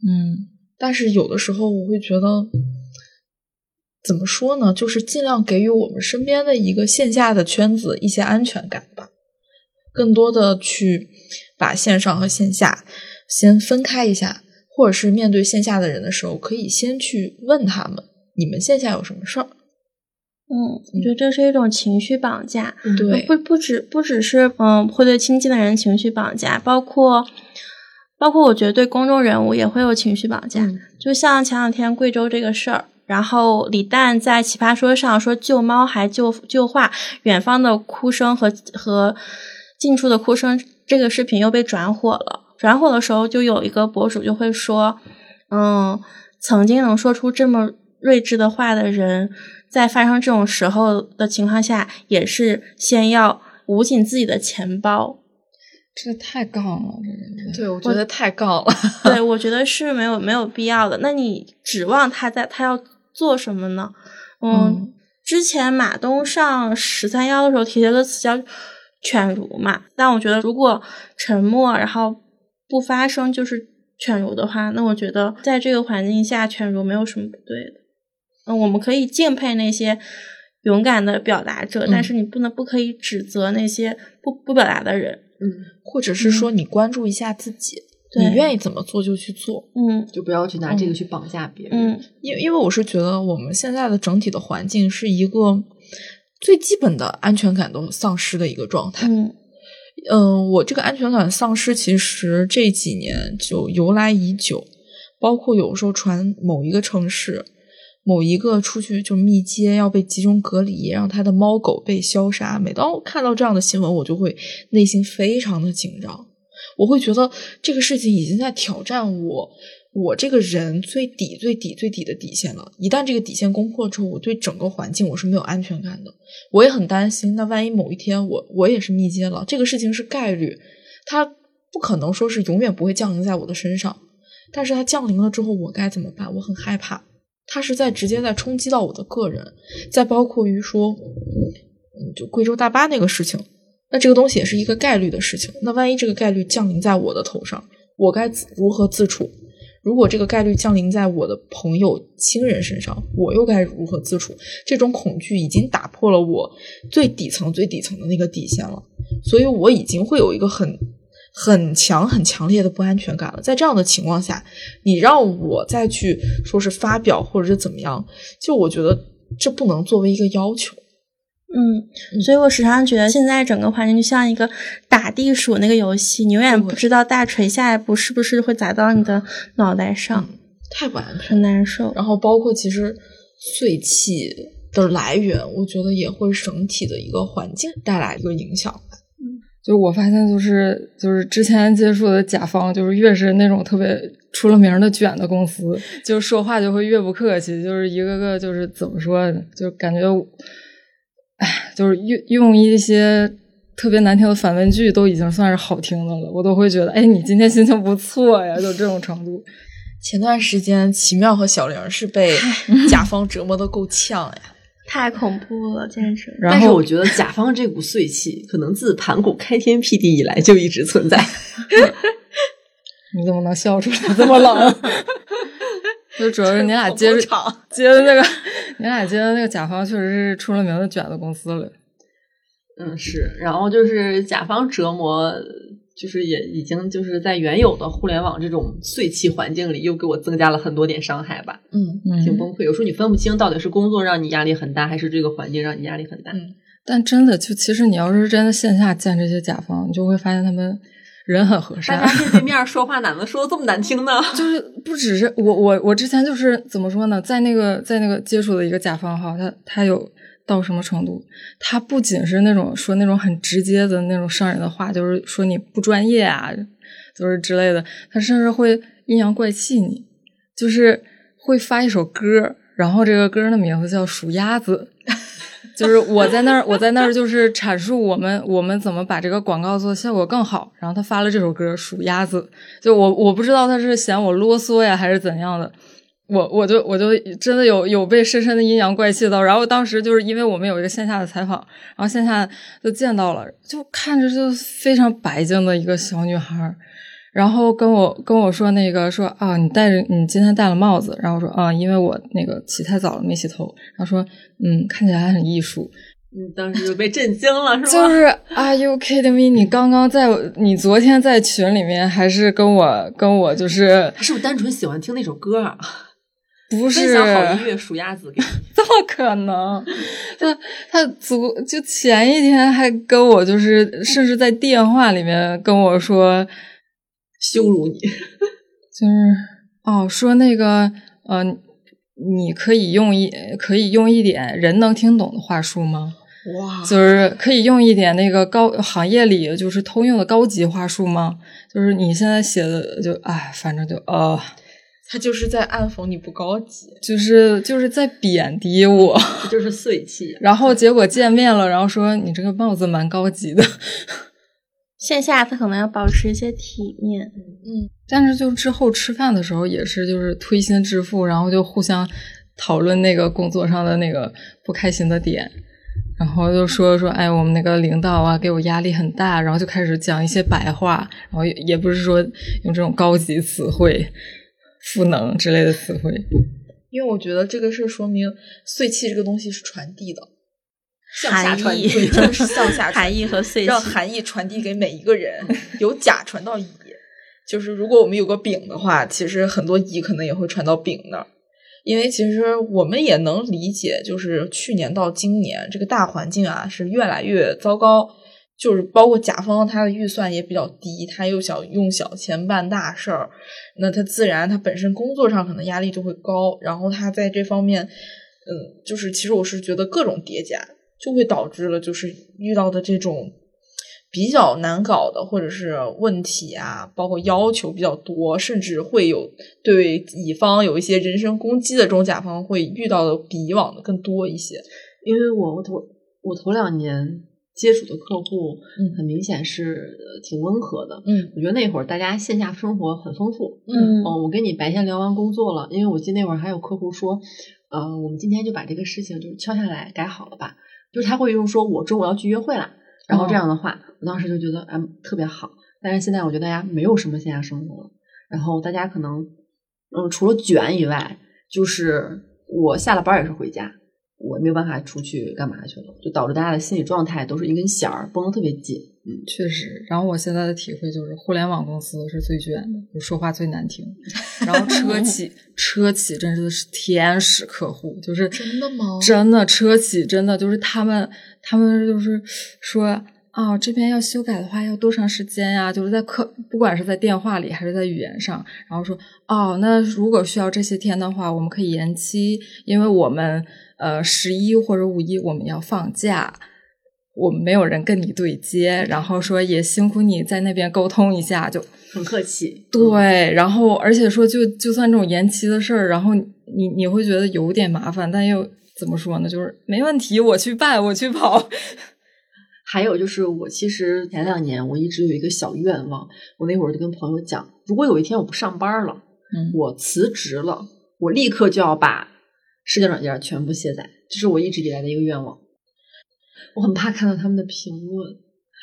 嗯但是有的时候我会觉得，怎么说呢？就是尽量给予我们身边的一个线下的圈子一些安全感吧。更多的去把线上和线下先分开一下，或者是面对线下的人的时候，可以先去问他们：你们线下有什么事儿？嗯，我觉得这是一种情绪绑架。对，不不止不只是嗯会对亲近的人情绪绑架，包括包括我觉得对公众人物也会有情绪绑架。嗯就像前两天贵州这个事儿，然后李诞在奇葩说上说救猫还救救画，远方的哭声和和近处的哭声，这个视频又被转火了。转火的时候，就有一个博主就会说，嗯，曾经能说出这么睿智的话的人，在发生这种时候的情况下，也是先要捂紧自己的钱包。这太杠了，这个对，我觉得太杠了。对，我觉得是没有没有必要的。那你指望他在他要做什么呢？嗯，嗯之前马东上十三幺的时候提了个词叫“犬儒”嘛，但我觉得如果沉默，然后不发声就是犬儒的话，那我觉得在这个环境下，犬儒没有什么不对的。嗯，我们可以敬佩那些勇敢的表达者，但嗯是你不能不可以指责那些不不表达的人。嗯，或者是说你关注一下自己，对你愿意怎么做就去做。嗯就不要去拿这个去绑架别人。嗯因因为我是觉得我们现在的整体的环境是一个最基本的安全感都丧失的一个状态。嗯嗯，我这个安全感丧失，其实这几年就由来已久，包括有时候传某一个城市、某一个出去就密接要被集中隔离，让他的猫狗被消杀。每当我看到这样的新闻，我就会内心非常的紧张，我会觉得这个事情已经在挑战我。我这个人最底、最底、最底的底线了。一旦这个底线攻破之后，我对整个环境我是没有安全感的。我也很担心，那万一某一天我我也是密接了，这个事情是概率，它不可能说是永远不会降临在我的身上，但是它降临了之后，我该怎么办？我很害怕，它是在直接在冲击到我的个人，再包括于说，嗯，就贵州大巴那个事情，那这个东西也是一个概率的事情，那万一这个概率降临在我的头上，我该如何自处？如果这个概率降临在我的朋友、亲人身上，我又该如何自处？这种恐惧已经打破了我最底层、最底层的那个底线了，所以我已经会有一个很、很强、很强烈的不安全感了。在这样的情况下，你让我再去说是发表或者是怎么样，就我觉得这不能作为一个要求。嗯，所以我时常觉得现在整个环境就像一个打地鼠那个游戏，你永远不知道大锤下一步是不是会砸到你的脑袋上，太不安很难受。然后包括其实碎气的来源，我觉得也会整体的一个环境带来一个影响。就我发现，就是就是之前接触的甲方，就是越是那种特别出了名的卷的公司，就说话就会越不客气，就是一个个就是怎么说呢，就感觉，哎，就是用用一些特别难听的反问句，都已经算是好听的了，我都会觉得，哎，你今天心情不错呀，就这种程度。前段时间，奇妙和小玲是被 甲方折磨的够呛呀。太恐怖了，简直！然后但是我觉得甲方这股碎气，可能自盘古开天辟地以来就一直存在。你怎么能笑出来这么冷？就主要是你俩接好着场接的那个，你俩接的那个甲方确实是出了名的卷的公司了。嗯，是。然后就是甲方折磨，就是也已经就是在原有的互联网这种碎气环境里，又给我增加了很多点伤害吧，嗯挺崩溃。有时候你分不清到底是工作让你压力很大，还是这个环境让你压力很大。嗯，但真的，就其实你要是真的线下见这些甲方，你就会发现他们人很和大善。家面对面 说话哪能说的这么难听呢？就是不只是我我我之前就是怎么说呢，在那个在那个接触的一个甲方哈，他他有到什么程度？他不仅是那种说那种很直接的那种伤人的话，就是说你不专业啊，就是之类的，他甚至会阴阳怪气你，就是会发一首歌，然后这个歌的名字叫《数鸭子》。就是我在那儿，我在那儿就是阐述我们我们怎么把这个广告做效果更好。然后他发了这首歌《数鸭子》，就我我不知道他是嫌我啰嗦呀还是怎样的，我我就我就真的有有被深深的阴阳怪气到。然后当时就是因为我们有一个线下的采访，然后线下就见到了，就看着就非常白净的一个小女孩儿。然后跟我跟我说那个说啊，你戴着你今天戴了帽子，然后我说啊，因为我那个起太早了没洗头，然后说嗯，看起来还很艺术。你当时就被震惊了，是吧？就是 Are you kidding me？你刚刚在你昨天在群里面还是跟我跟我就是他是不是单纯喜欢听那首歌啊？不是分享好音乐数鸭子给你，怎么可能？他他昨就前一天还跟我就是，甚至在电话里面跟我说，羞辱你。就是哦，说那个呃，你可以用一可以用一点人能听懂的话术吗？哇，就是可以用一点那个高行业里就是通用的高级话术吗？就是你现在写的就哎，反正就呃，他就是在暗讽你不高级。就是就是在贬低我。这就是碎气、然后结果见面了，然后说你这个帽子蛮高级的，线下他可能要保持一些体面。嗯，但是就之后吃饭的时候也是就是推心置腹，然后就互相讨论那个工作上的那个不开心的点，然后就说说哎我们那个领导啊给我压力很大，然后就开始讲一些白话，然后也也不是说用这种高级词汇、赋能之类的词汇，因为我觉得这个是说明碎气这个东西是传递的，向下传递，对，真的是向下 传递和碎气让含义传递给每一个人，由甲传到乙。就是如果我们有个丙的话，其实很多乙可能也会传到丙那儿，因为其实我们也能理解，就是去年到今年这个大环境啊是越来越糟糕，就是包括甲方他的预算也比较低，他又想用小钱办大事儿，那他自然他本身工作上可能压力就会高，然后他在这方面，嗯，就是其实我是觉得各种叠加就会导致了就是遇到的这种比较难搞的或者是问题啊，包括要求比较多，甚至会有对乙方有一些人身攻击的这种甲方会遇到的比以往的更多一些。因为我我头我头两年接触的客户，嗯很明显是呃挺温和的。嗯我觉得那会儿大家线下生活很丰富。嗯哦，我跟你白天聊完工作了，因为我记得那会儿还有客户说，呃，我们今天就把这个事情就是敲下来改好了吧，就是他会用说我中午要去约会了，然后这样的话，我当时就觉得哎特别好。但是现在我觉得大家没有什么线下生活了，然后大家可能嗯除了卷以外，就是我下了班也是回家，我没有办法出去干嘛去了，就导致大家的心理状态都是一根弦儿绷得特别紧。嗯，确实，然后我现在的体会就是，互联网公司是最卷的，就说话最难听。然后车企，车企真的是天使客户，就是真的吗真的，车企真的就是他们，他们就是说啊、这边要修改的话要多长时间呀？就是在客，不管是在电话里还是在语言上，然后说哦，那如果需要这些天的话，我们可以延期，因为我们呃十一或者五一我们要放假。我们没有人跟你对接，然后说也辛苦你在那边沟通一下，就很客气。对，然后而且说就就算这种延期的事儿，然后你你会觉得有点麻烦，但又怎么说呢？就是没问题，我去办，我去跑。还有就是，我其实前两年我一直有一个小愿望，我那会儿就跟朋友讲，如果有一天我不上班了，嗯我辞职了，我立刻就要把社交软件全部卸载，这是我一直以来的一个愿望。我很怕看到他们的评论，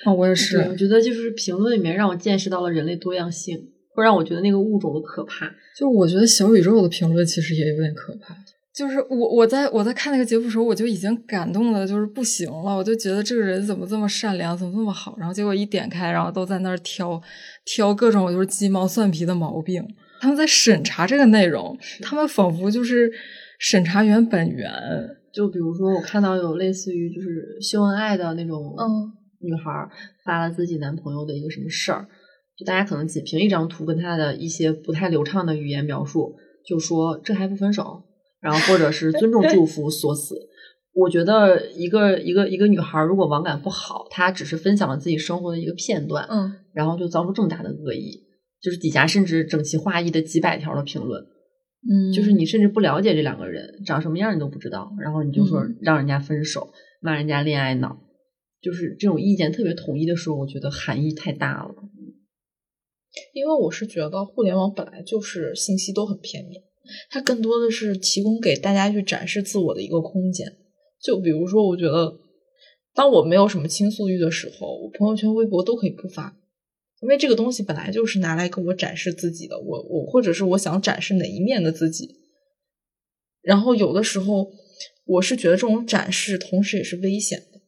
哦，我也是我，觉得就是评论里面让我见识到了人类多样性，会让我觉得那个物种的可怕。就是我觉得小宇宙的评论其实也有点可怕。就是我我在我在看那个节目的时候，我就已经感动的就是不行了，我就觉得这个人怎么这么善良，怎么这么好，然后结果一点开，然后都在那儿挑挑各种就是鸡毛蒜皮的毛病。他们在审查这个内容，他们仿佛就是审查员本源。就比如说，我看到有类似于就是秀恩爱的那种嗯女孩儿发了自己男朋友的一个什么事儿，就大家可能仅凭一张图跟她的一些不太流畅的语言描述，就说这还不分手，然后或者是尊重 祝福锁死。我觉得一个一个一个女孩儿如果网感不好，她只是分享了自己生活的一个片段，嗯，然后就遭受这么大的恶意，就是底下甚至整齐划一的几百条的评论，嗯就是你甚至不了解这两个人长什么样，你都不知道，然后你就说让人家分手，骂人家恋爱脑，就是这种意见特别统一的时候，我觉得含义太大了。因为我是觉得互联网本来就是信息都很片面，它更多的是提供给大家去展示自我的一个空间。就比如说，我觉得当我没有什么倾诉欲的时候，我朋友圈、微博都可以不发，因为这个东西本来就是拿来给我展示自己的，我我或者是我想展示哪一面的自己。然后有的时候，我是觉得这种展示同时也是危险的，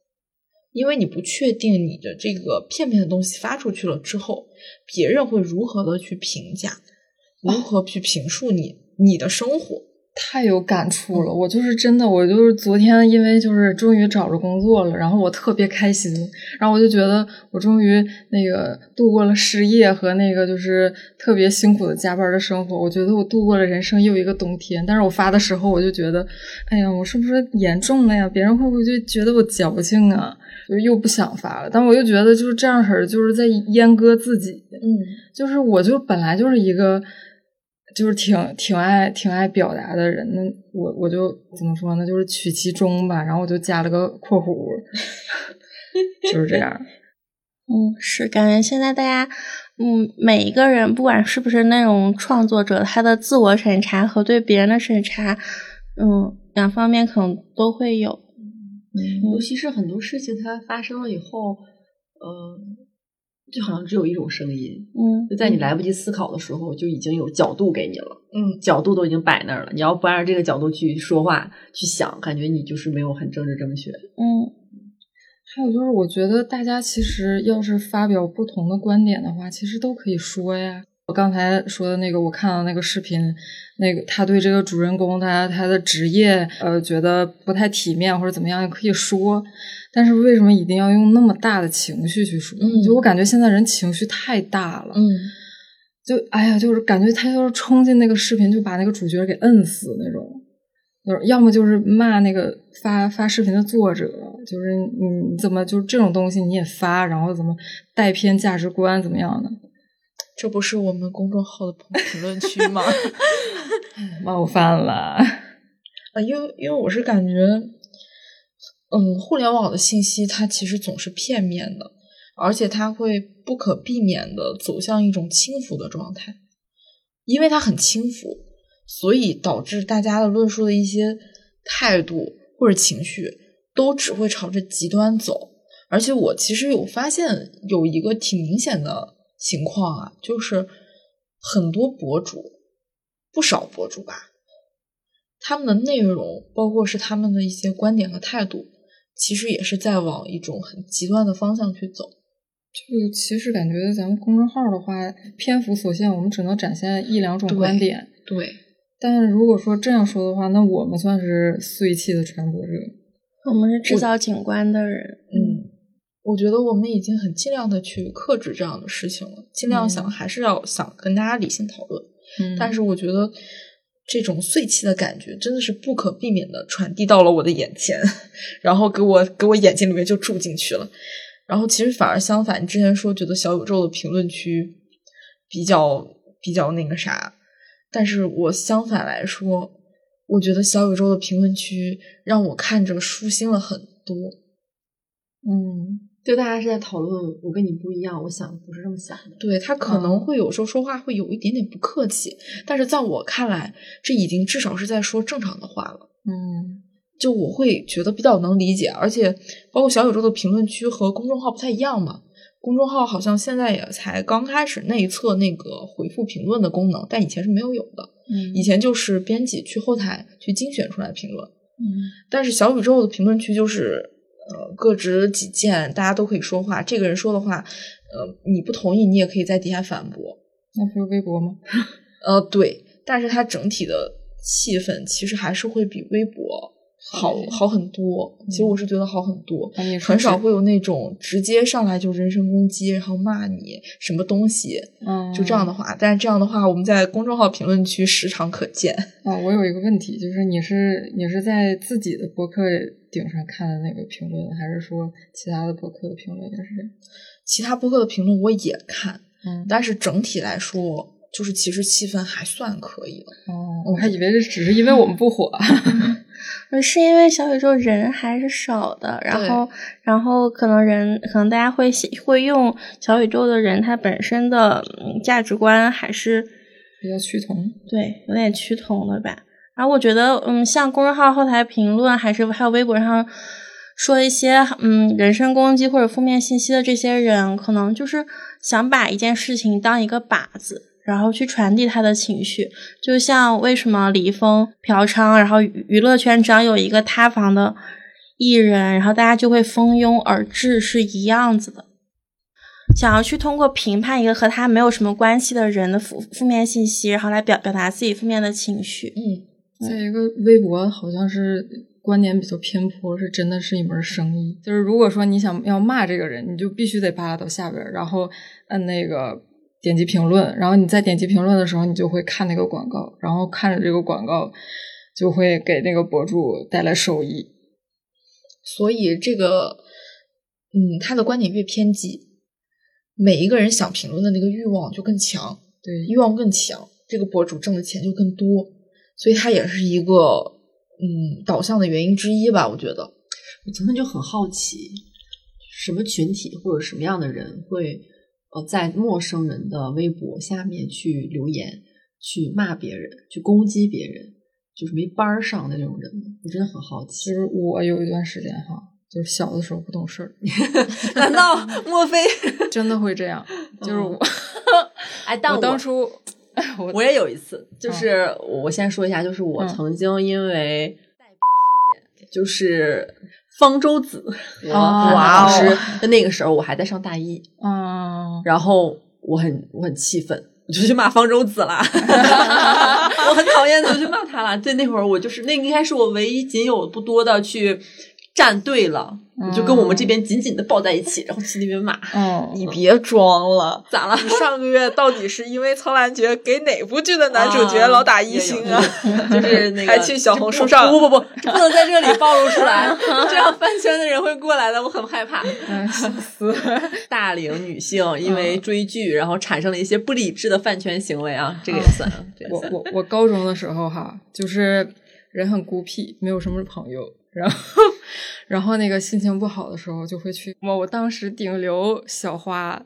因为你不确定你的这个片面的东西发出去了之后，别人会如何的去评价，如何去评述你你的生活。太有感触了，我就是真的，我就是昨天，因为就是终于找着工作了，然后我特别开心，然后我就觉得我终于那个度过了失业和那个就是特别辛苦的加班的生活，我觉得我度过了人生又一个冬天。但是我发的时候，我就觉得，哎呀，我是不是严重了呀？别人会不会就觉得我矫情啊？就又不想发了，但我又觉得就是这样式儿，就是在阉割自己。嗯，就是我就本来就是一个。就是挺挺爱挺爱表达的人，那我我就怎么说呢？就是取其中吧，然后我就加了个括弧，就是这样。嗯，是感觉现在大家，嗯，每一个人不管是不是那种创作者，他的自我审查和对别人的审查，嗯，两方面可能都会有。嗯，尤其是很多事情它发生了以后，呃。就好像只有一种声音，嗯，就在你来不及思考的时候，就已经有角度给你了，嗯，角度都已经摆那儿了。你要不按照这个角度去说话、去想，感觉你就是没有很政治正确。嗯，还有就是，我觉得大家其实要是发表不同的观点的话，其实都可以说呀。我刚才说的那个，我看到那个视频，那个他对这个主人公他他的职业，呃，觉得不太体面或者怎么样，也可以说。但是为什么一定要用那么大的情绪去说？就我感觉现在人情绪太大了，嗯，就哎呀，就是感觉他要是冲进那个视频，就把那个主角给摁死那种，就是要么就是骂那个发发视频的作者，就是你怎么就是这种东西你也发，然后怎么带偏价值观怎么样的？这不是我们公众号的评 论区吗？冒犯了啊，因为因为我是感觉。嗯，互联网的信息它其实总是片面的，而且它会不可避免的走向一种轻浮的状态，因为它很轻浮，所以导致大家的论述的一些态度或者情绪都只会朝着极端走。而且我其实有发现有一个挺明显的情况啊，就是很多博主，不少博主吧，他们的内容包括是他们的一些观点和态度。其实也是在往一种很极端的方向去走。就其实感觉咱们公众号的话，篇幅所限，我们只能展现一两种观点。对。但如果说这样说的话，那我们算是碎气的传播者。我们是制造景观的人。嗯，我觉得我们已经很尽量的去克制这样的事情了，尽量想还是要想跟大家理性讨论。嗯。但是我觉得。这种碎气的感觉真的是不可避免的传递到了我的眼前，然后给我给我眼睛里面就住进去了。然后其实反而相反，你之前说觉得小宇宙的评论区比较比较那个啥，但是我相反来说，我觉得小宇宙的评论区让我看着舒心了很多。嗯。就大家是在讨论，我跟你不一样，我想的不是这么想的。对他可能会有时候说话会有一点点不客气，但是在我看来，这已经至少是在说正常的话了。嗯，就我会觉得比较能理解，而且包括小宇宙的评论区和公众号不太一样嘛。公众号好像现在也才刚开始内测那个回复评论的功能，但以前是没有有的。嗯，以前就是编辑去后台去精选出来评论。嗯，但是小宇宙的评论区就是。呃，各执己见，大家都可以说话。这个人说的话，呃，你不同意，你也可以在底下反驳。那不是微博吗？呃，对，但是它整体的气氛其实还是会比微博好好很多。其实我是觉得好很多，很少会有那种直接上来就人身攻击，然后骂你什么东西，嗯，就这样的话。但是这样的话，我们在公众号评论区时常可见。啊，我有一个问题，就是你是你是在自己的博客。顶上看的那个评论，还是说其他的博客的评论也是？其他博客的评论我也看，嗯，但是整体来说，就是其实气氛还算可以的。哦，我还以为这只是因为我们不火，是因为小宇宙人还是少的，然后，然后可能人，可能大家会会用小宇宙的人，他本身的价值观还是比较趋同，对，有点趋同的吧。然后我觉得，嗯，像公众号后台评论，还是还有微博上说一些嗯人身攻击或者负面信息的这些人，可能就是想把一件事情当一个靶子，然后去传递他的情绪。就像为什么李易峰嫖娼，然后娱乐圈只要有一个塌房的艺人，然后大家就会蜂拥而至，是一样子的。想要去通过评判一个和他没有什么关系的人的负负面信息，然后来表表达自己负面的情绪。嗯，再一个，微博好像是观点比较偏颇，是真的是一门生意。就是如果说你想要骂这个人，你就必须得扒拉到下边，然后摁那个点击评论，然后你在点击评论的时候，你就会看那个广告，然后看着这个广告就会给那个博主带来收益。所以这个，嗯，他的观点越偏激。每一个人想评论的那个欲望就更强，对，欲望更强，这个博主挣的钱就更多，所以他也是一个嗯导向的原因之一吧。我觉得，我曾经就很好奇，什么群体或者什么样的人会呃在陌生人的微博下面去留言、去骂别人、去攻击别人，就是没班儿上的那种人，我真的很好奇。其实我有一段时间哈。就是小的时候不懂事儿，难道 莫非 真的会这样？就是我，哎，但我当初我我也有一次，就是我先说一下，就是我曾经因为就是方舟子我老师那那个时候，我还在上大一，嗯，然后我很我很气愤，我 就去骂方舟子了，我很讨厌的，我就骂他了。对那会儿，我就是那应该是我唯一仅有不多的去。站队了，我就跟我们这边紧紧的抱在一起，然后去那边骂。哦，你别装了，咋了？你上个月到底是因为苍兰诀给哪部剧的男主角老打一星啊？就是那个还去小红书上？不不不，不能在这里暴露出来，这样饭圈的人会过来的，我很害怕。笑死！大龄女性因为追剧，然后产生了一些不理智的饭圈行为啊，这个也算。我我我高中的时候哈，就是人很孤僻，没有什么朋友。然后，然后那个心情不好的时候，就会去我我当时顶流小花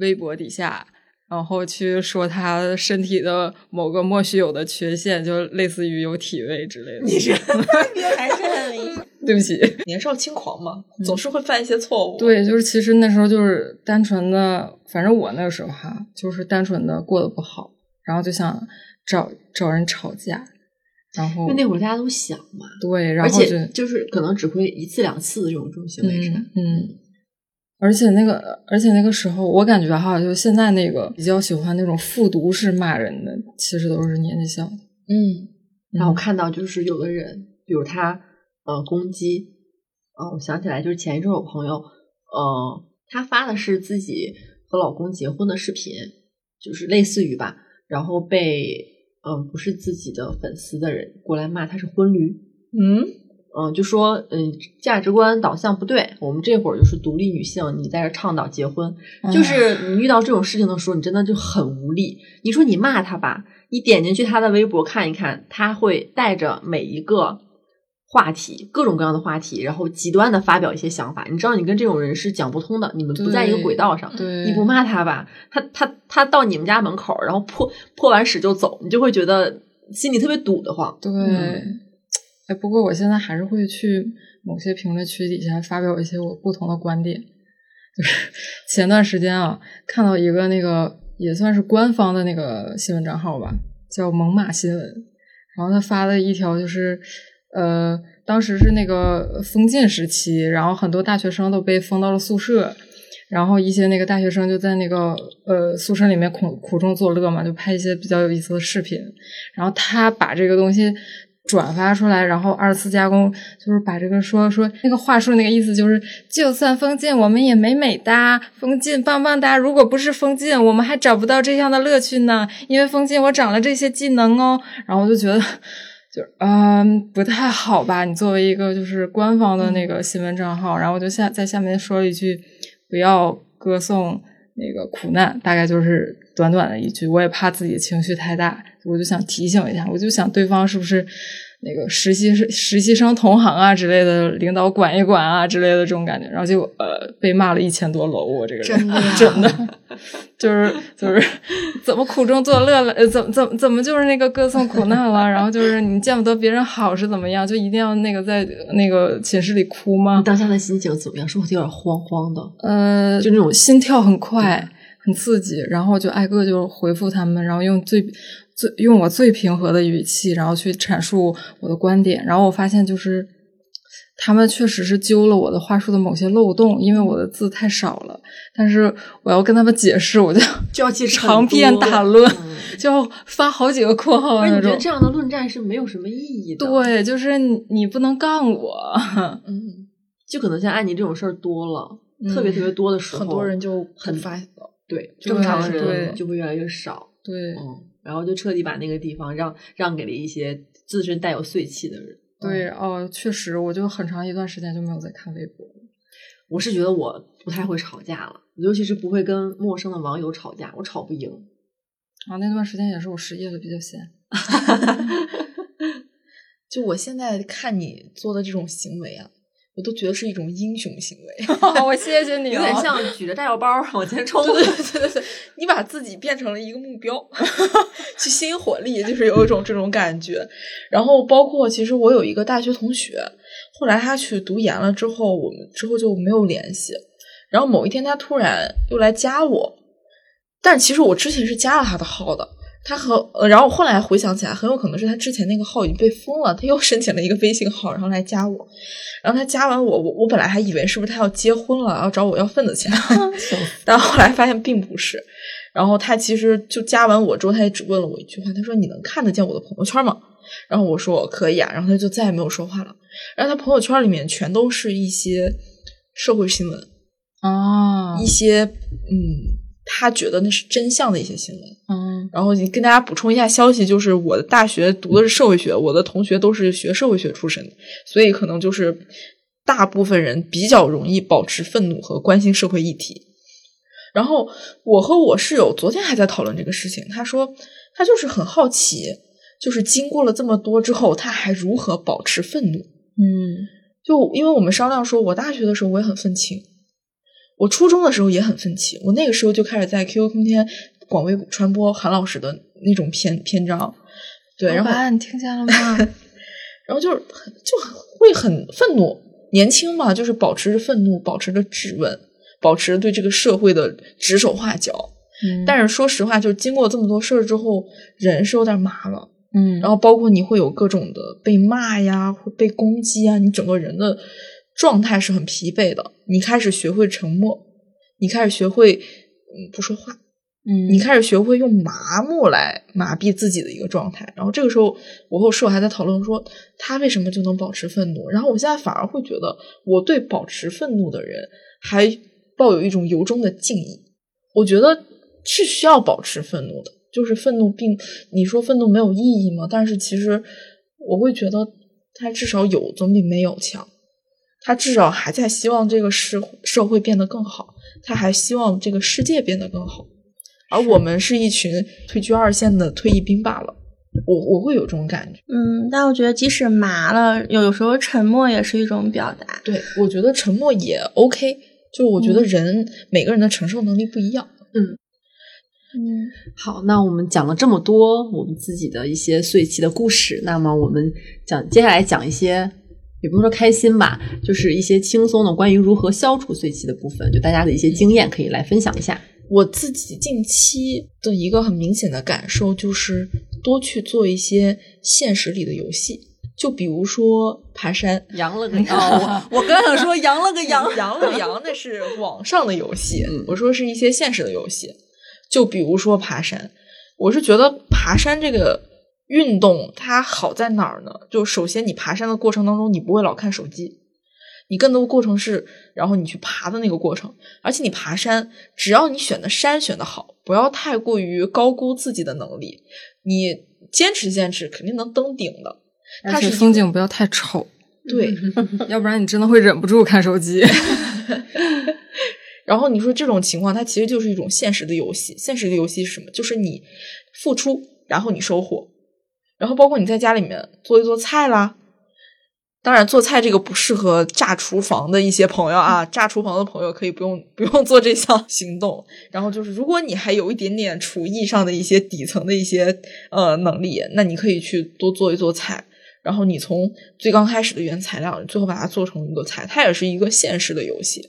微博底下，然后去说她身体的某个莫须有的缺陷，就类似于有体味之类的。你是你还是。对不起，年少轻狂嘛，总是会犯一些错误。对，就是其实那时候就是单纯的，反正我那个时候哈，就是单纯的过得不好，然后就想找找人吵架。然后，那会儿大家都想嘛，对，然后而且就是可能只会一次两次的这种这种行为是吧？嗯，而且那个，而且那个时候，我感觉哈，就现在那个比较喜欢那种复读式骂人的，其实都是年纪小的。嗯，然后看到就是有的人，比如他呃攻击，呃，我想起来就是前一阵我朋友，呃，他发的是自己和老公结婚的视频，就是类似于吧，然后被。嗯，不是自己的粉丝的人过来骂他是婚驴，嗯嗯，就说嗯价值观导向不对，我们这会儿就是独立女性，你在这倡导结婚，就是你遇到这种事情的时候，你真的就很无力。你说你骂他吧，你点进去他的微博看一看，他会带着每一个。话题各种各样的话题，然后极端的发表一些想法，你知道你跟这种人是讲不通的，你们不在一个轨道上。对，你不骂他吧，他他他到你们家门口，然后破破完屎就走，你就会觉得心里特别堵得慌。对，哎，不过我现在还是会去某些评论区底下发表一些我不同的观点。就是 前段时间啊，看到一个那个也算是官方的那个新闻账号吧，叫猛犸新闻，然后他发了一条就是。呃，当时是那个封禁时期，然后很多大学生都被封到了宿舍，然后一些那个大学生就在那个呃宿舍里面苦苦中作乐嘛，就拍一些比较有意思的视频。然后他把这个东西转发出来，然后二次加工，就是把这个说说那个话术那个意思就是，就算封禁我们也美美哒，封禁棒棒哒。如果不是封禁，我们还找不到这样的乐趣呢，因为封禁我长了这些技能哦。然后我就觉得。就嗯不太好吧？你作为一个就是官方的那个新闻账号，然后我就下在下面说了一句，不要歌颂那个苦难，大概就是短短的一句。我也怕自己情绪太大，我就想提醒一下，我就想对方是不是。那个实习生、实习生同行啊之类的，领导管一管啊之类的这种感觉，然后就呃被骂了一千多楼，我这个人真的 真的就是就是 怎么苦中作乐了？呃，怎怎怎么就是那个歌颂苦难了？然后就是你见不得别人好是怎么样？就一定要那个在那个寝室里哭吗？当下的心情怎么样？是不是有点慌慌的？呃，就那种心跳很快，很刺激，然后就挨个就回复他们，然后用最。最用我最平和的语气，然后去阐述我的观点，然后我发现就是，他们确实是揪了我的话术的某些漏洞，因为我的字太少了。但是我要跟他们解释，我就就要去长篇大论，嗯就要发好几个括号那种觉得。这样的论战是没有什么意义的。，对，就是你你不能杠我。嗯，就可能像安妮这种事儿多了，嗯特别特别多的时候，很多人就很不发。对正常对人就会越来越少。对嗯，然后就彻底把那个地方让让给了一些自身带有碎气的人。对哦，确实，我就很长一段时间就没有再看微博了。我是觉得我不太会吵架了，尤其是不会跟陌生的网友吵架，我吵不赢。啊，那段时间也是我失业了，比较闲。就我现在看你做的这种行为啊，我都觉得是一种英雄行为。我谢谢你有点像举着炸药包往前冲。对对对对对，你把自己变成了一个目标，去吸引火力，就是有一种这种感觉。然后包括其实我有一个大学同学，后来他去读研了之后，我们之后就没有联系。然后某一天他突然又来加我，但其实我之前是加了他的号的。他和呃，然后后来回想起来，很有可能是他之前那个号已经被封了，他又申请了一个微信号，然后来加我。然后他加完我，我我本来还以为是不是他要结婚了，要找我要份子钱，但后来发现并不是。然后他其实就加完我之后，他也只问了我一句话，他说：“你能看得见我的朋友圈吗？”然后我说：“我可以啊。”然后他就再也没有说话了。然后他朋友圈里面全都是一些社会新闻，啊一些嗯，他觉得那是真相的一些新闻。嗯然后你跟大家补充一下消息，就是我的大学读的是社会学，我的同学都是学社会学出身的，所以可能就是大部分人比较容易保持愤怒和关心社会议题。然后我和我室友昨天还在讨论这个事情，他说他就是很好奇，就是经过了这么多之后，他还如何保持愤怒？嗯就因为我们商量说，我大学的时候我也很愤青，我初中的时候也很愤青，我那个时候就开始在 QQ 空间广为传播韩老师的那种篇篇章，对，然后你听见了吗？然后就是很就会很愤怒，年轻嘛，就是保持着愤怒，保持着质问，保持着对这个社会的指手画脚。嗯但是说实话，就是经过这么多事儿之后，人是有点麻了。嗯，然后包括你会有各种的被骂呀，会被攻击啊，你整个人的状态是很疲惫的。你开始学会沉默，你开始学会嗯不说话，嗯你开始学会用麻木来麻痹自己的一个状态。然后这个时候，我和我室友还在讨论说，他为什么就能保持愤怒？然后我现在反而会觉得，我对保持愤怒的人还抱有一种由衷的敬意。我觉得是需要保持愤怒的，就是愤怒并你说愤怒没有意义吗？但是其实我会觉得，他至少有总比没有强。他至少还在希望这个社社会变得更好，他还希望这个世界变得更好。而我们是一群退居二线的退役兵罢了。我我会有这种感觉。嗯，但我觉得即使麻了，有有时候沉默也是一种表达。对，我觉得沉默也 OK。就我觉得人、每个人的承受能力不一样。嗯，好，那我们讲了这么多我们自己的一些碎气的故事，那么我们讲接下来讲一些，也不能说开心吧，就是一些轻松的关于如何消除碎气的部分，就大家的一些经验可以来分享一下。我自己近期的一个很明显的感受就是多去做一些现实里的游戏，就比如说爬山。羊了个 哦，我我刚想说羊了个 羊，羊了羊那是网上的游戏，嗯我说是一些现实的游戏，就比如说爬山。我是觉得爬山这个运动它好在哪儿呢？就首先你爬山的过程当中，你不会老看手机，你更多的过程是，然后你去爬的那个过程。而且你爬山，只要你选的山选的好，不要太过于高估自己的能力，你坚持坚持，肯定能登顶的。它而且是风景不要太丑，对，要不然你真的会忍不住看手机。然后你说这种情况，它其实就是一种现实的游戏。现实的游戏是什么？就是你付出，然后你收获，然后包括你在家里面做一做菜啦。当然，做菜这个不适合炸厨房的一些朋友啊，炸厨房的朋友可以不用不用做这项行动。然后就是，如果你还有一点点厨艺上的一些底层的一些呃能力，那你可以去多做一做菜。然后你从最刚开始的原材料，最后把它做成一个菜，它也是一个现实的游戏。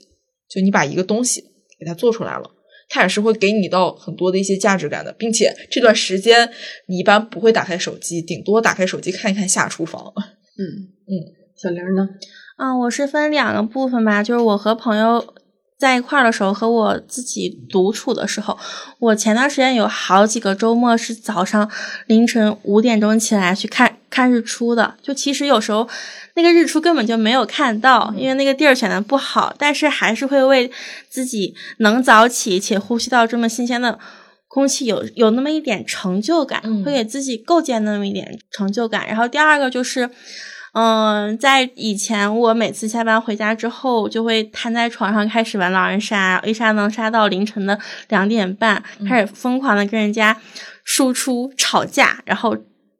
就你把一个东西给它做出来了，它也是会给你到很多的一些价值感的，并且这段时间你一般不会打开手机，顶多打开手机看一看下厨房。嗯嗯，小玲呢？嗯，我是分两个部分吧，就是我和朋友在一块儿的时候，和我自己独处的时候。我前段时间有好几个周末是早上凌晨五点钟起来去看看日出的，就其实有时候那个日出根本就没有看到，因为那个地儿选的不好，但是还是会为自己能早起且呼吸到这么新鲜的。空气有有那么一点成就感，嗯会给自己构建那么一点成就感。然后第二个就是，嗯，在以前我每次下班回家之后，就会瘫在床上开始玩狼人杀，一杀能杀到凌晨的两点半，开始疯狂的跟人家输出吵架，然后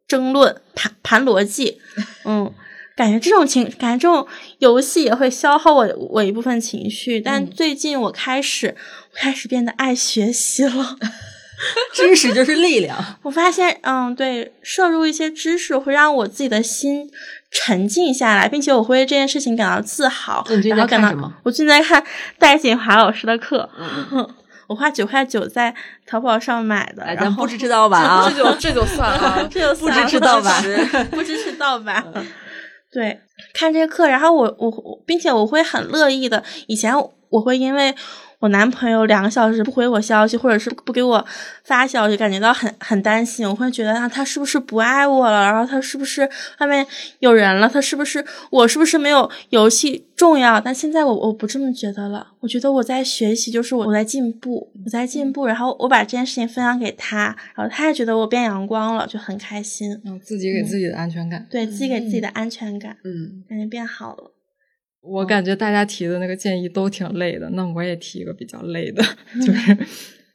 争论盘盘逻辑，嗯。感觉这种情，感觉这种游戏也会消耗我我一部分情绪，但嗯最近我开始开始变得爱学习了。知识就是力量。我发现，嗯，对，摄入一些知识会让我自己的心沉静下来，并且我会为这件事情感到自豪。然后感到什么我最近在看戴锦华老师的课，嗯我花九块九在淘宝上买的，哎，然后不知知道吧啊这？就这就算了，这就不算了知知道吧？不支持盗版。对，看这个课，然后我我我，并且我会很乐意的。以前我会因为我男朋友两个小时不回我消息，或者是不给我发消息，感觉到很很担心。我会觉得啊，他是不是不爱我了？然后他是不是外面有人了？他是不是我是不是没有游戏重要？但现在我我不这么觉得了。我觉得我在学习，就是我我在进步，我在进步。然后我把这件事情分享给他，然后他也觉得我变阳光了，就很开心。嗯，自己给自己的安全感。对自己给自己的安全感，嗯，感觉变好了。我感觉大家提的那个建议都挺累的，那我也提一个比较累的，就是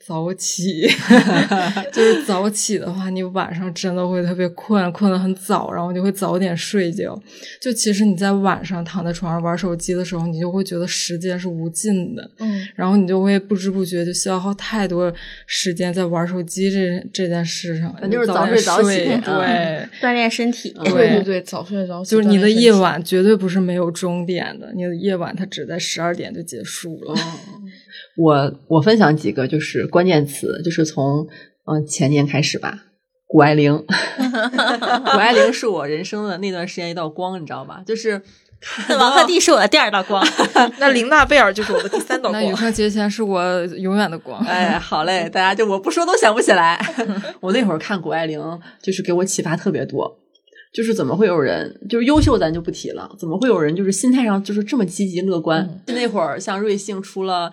早起。就是早起的话，你晚上真的会特别困，困得很早，然后你会早点睡觉。就其实你在晚上躺在床上玩手机的时候，你就会觉得时间是无尽的，嗯，然后你就会不知不觉就消耗太多时间在玩手机这这件事上。反正就是早睡早起对。锻炼身体，嗯对对对，早睡早起，就是你的夜晚绝对不是没有终点的，你的夜晚它只在十二点就结束了。我我分享几个就是关键词，就是从嗯、呃前年开始吧，谷爱凌，谷爱凌是我人生的那段时间一道光，你知道吧？就是 王鹤棣是我的第二道光。那玲娜贝尔就是我的第三道那羽光。生结弦是我永远的光。哎，好嘞，大家就我不说都想不起来。我那会儿看谷爱凌，就是给我启发特别多。就是怎么会有人，就是优秀咱就不提了，怎么会有人就是心态上就是这么积极乐观？那会儿像瑞幸出了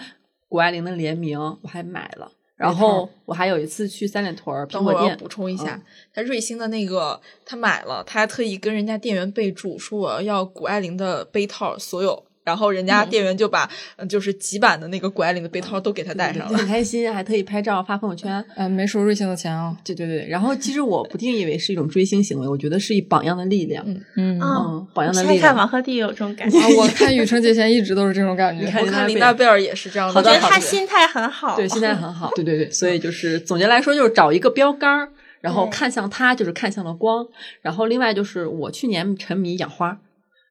谷爱凌的联名，我还买了。然后我还有一次去三里屯儿苹果店，补充一下嗯，他瑞星的那个他买了，他还特意跟人家店员备注说我要谷爱凌的杯套所有，然后人家店员就把嗯就是几版的那个谷爱凌的被套都给他带上了很。开心，还特意拍照发朋友圈。嗯，没收瑞幸的钱哦。对对对，然后其实我不定义为是一种追星行为，我觉得是一榜样的力量。嗯嗯榜样的现在看。王鹤棣有这种感 觉，我看羽生结弦一直都是这种感觉。你看我看琳娜贝尔也是这样的，我觉得他心态很好。对，心态很好。对对对，所以就是总结来说，就是找一个标杆儿，然后看向他，就是看向了光。然后另外就是我去年沉迷养花，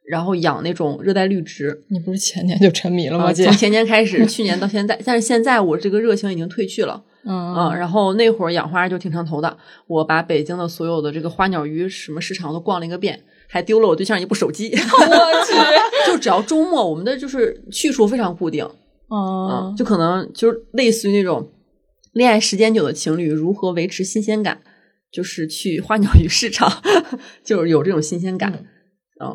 然后养那种热带绿植。你不是前年就沉迷了吗，姐呃从？前年开始，去年到现在，但是现在我这个热情已经褪去了。嗯嗯，然后那会儿养花就挺上头的，我把北京的所有的这个花鸟鱼什么市场都逛了一个遍，还丢了我对象一部手机。我去，就只要周末，我们的就是去处非常固定，哦嗯，就可能就是类似于那种恋爱时间久的情侣如何维持新鲜感，就是去花鸟鱼市场，就是有这种新鲜感，嗯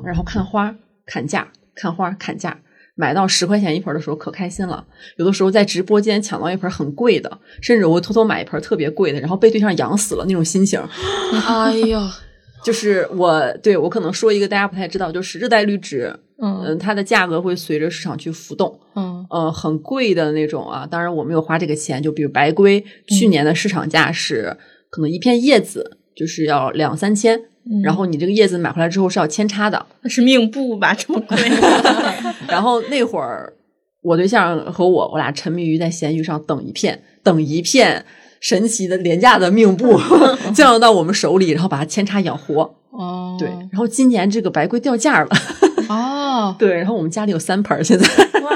然后看花、砍价、看花、砍价。买到十块钱一盆的时候可开心了，有的时候在直播间抢到一盆很贵的，甚至我会偷偷买一盆特别贵的，然后被对象养死了那种心情，哎呀，就是我对我可能说一个大家不太知道，就是热带绿植，嗯嗯，它的价格会随着市场去浮动，嗯呃，很贵的那种啊。当然我没有花这个钱，就比如白龟，去年的市场价是可能一片叶子就是要两三千，然后你这个叶子买回来之后是要扦插的。那是命布吧？这么贵？然后那会儿我对象和我，我俩沉迷于在闲鱼上等一片，等一片神奇的廉价的命布 降落到我们手里，然后把它扦插养活。哦，对，然后今年这个白龟掉价了，哦，对，然后我们家里有三盆儿，现在哇，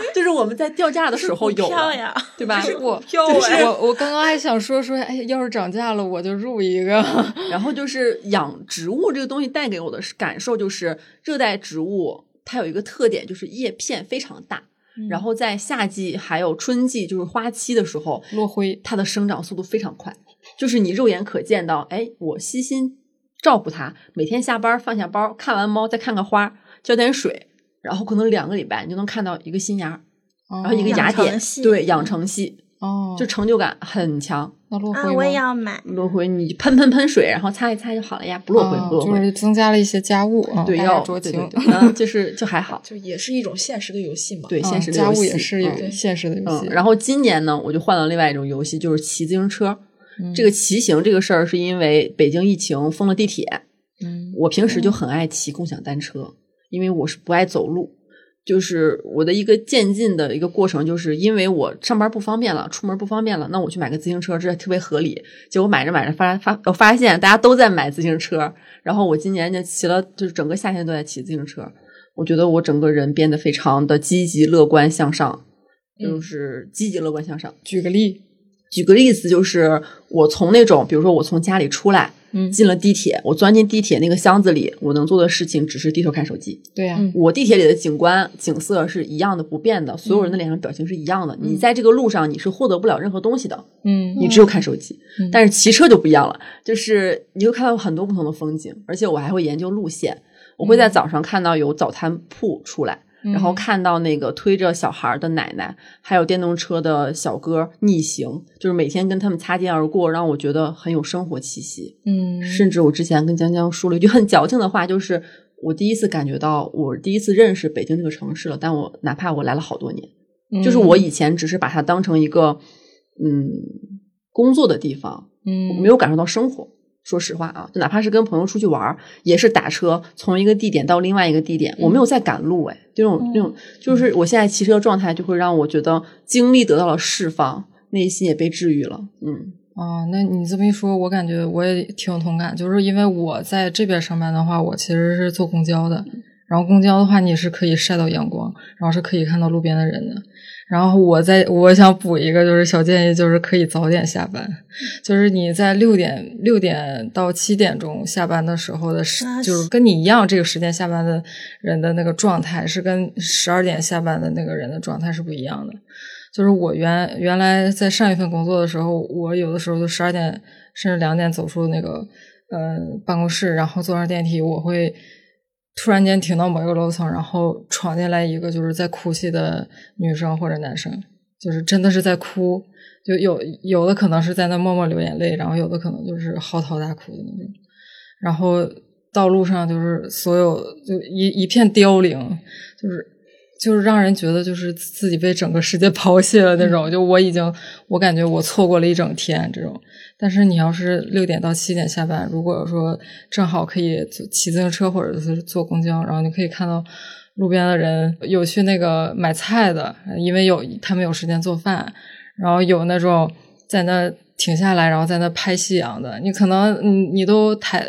就是我们在掉价的时候有，票呀！对吧？就是哎，我我刚刚还想说说，哎，要是涨价了，我就入一个。然后就是养植物这个东西带给我的感受，就是热带植物它有一个特点，就是叶片非常大。然后在夏季还有春季，就是花期的时候，落灰，它的生长速度非常快，就是你肉眼可见到，哎，我悉心照顾它，每天下班放下包，看完猫再看看花，浇点水，然后可能两个礼拜你就能看到一个新芽，然后一个芽点，对，养成系，哦，就成就感很强。那落灰啊，我也要买。落灰你喷喷喷水，然后擦一擦就好了呀，不落灰不落灰。就是增加了一些家务，对，要酌情，嗯，就是就还好，就也是一种现实的游戏嘛。对，现实的家务也是有现实的游戏。然后今年呢，我就换了另外一种游戏，就是骑自行车。这个骑行这个事儿，是因为北京疫情封了地铁。嗯，我平时就很爱骑共享单车，因为我是不爱走路。就是我的一个渐进的一个过程，就是因为我上班不方便了，出门不方便了，那我去买个自行车，这特别合理。结果买着买着发发，我发现大家都在买自行车，然后我今年就骑了，就是整个夏天都在骑自行车。我觉得我整个人变得非常的积极、乐观、向上，就是积极、乐观、向上。举个例，举个例子，就是我从那种，比如说我从家里出来。嗯，进了地铁，我钻进地铁那个箱子里，我能做的事情只是低头看手机。对呀，我地铁里的景观景色是一样的，不变的，所有人的脸上表情是一样的。你在这个路上，你是获得不了任何东西的。嗯，你只有看手机。但是骑车就不一样了，就是你会看到很多不同的风景，而且我还会研究路线。我会在早上看到有早餐铺出来。然后看到那个推着小孩的奶奶，还有电动车的小哥逆行，就是每天跟他们擦肩而过，让我觉得很有生活气息。嗯，甚至我之前跟江江说了一句很矫情的话，就是我第一次感觉到我第一次认识北京这个城市了。但我哪怕我来了好多年，就是我以前只是把它当成一个嗯工作的地方，嗯，没有感受到生活。说实话啊，就哪怕是跟朋友出去玩，也是打车从一个地点到另外一个地点，我没有在赶路，哎，这种那种，就是我现在骑车状态就会让我觉得精力得到了释放，内心也被治愈了，嗯，哦，那你这么一说，我感觉我也挺有同感，就是因为我在这边上班的话，我其实是坐公交的，然后公交的话，你是可以晒到阳光，然后是可以看到路边的人的。然后我在我想补一个，就是小建议，就是可以早点下班，就是你在六点六点到七点钟下班的时候的时，就是跟你一样这个时间下班的人的那个状态，是跟十二点下班的那个人的状态是不一样的。就是我原原来在上一份工作的时候，我有的时候都十二点甚至两点走出那个呃办公室，然后坐上电梯，我会。突然间停到某一个楼层，然后闯进来一个就是在哭泣的女生或者男生，就是真的是在哭，就有有的可能是在那默默流眼泪，然后有的可能就是嚎啕大哭的那种。然后道路上就是所有就一一片凋零，就是就是让人觉得就是自己被整个世界 抛弃了那种。就我已经我感觉我错过了一整天这种。但是你要是六点到七点下班，如果说正好可以骑自行车或者是坐公交，然后你可以看到路边的人有去那个买菜的，因为有他们有时间做饭，然后有那种在那停下来然后在那拍夕阳的，你可能你你都抬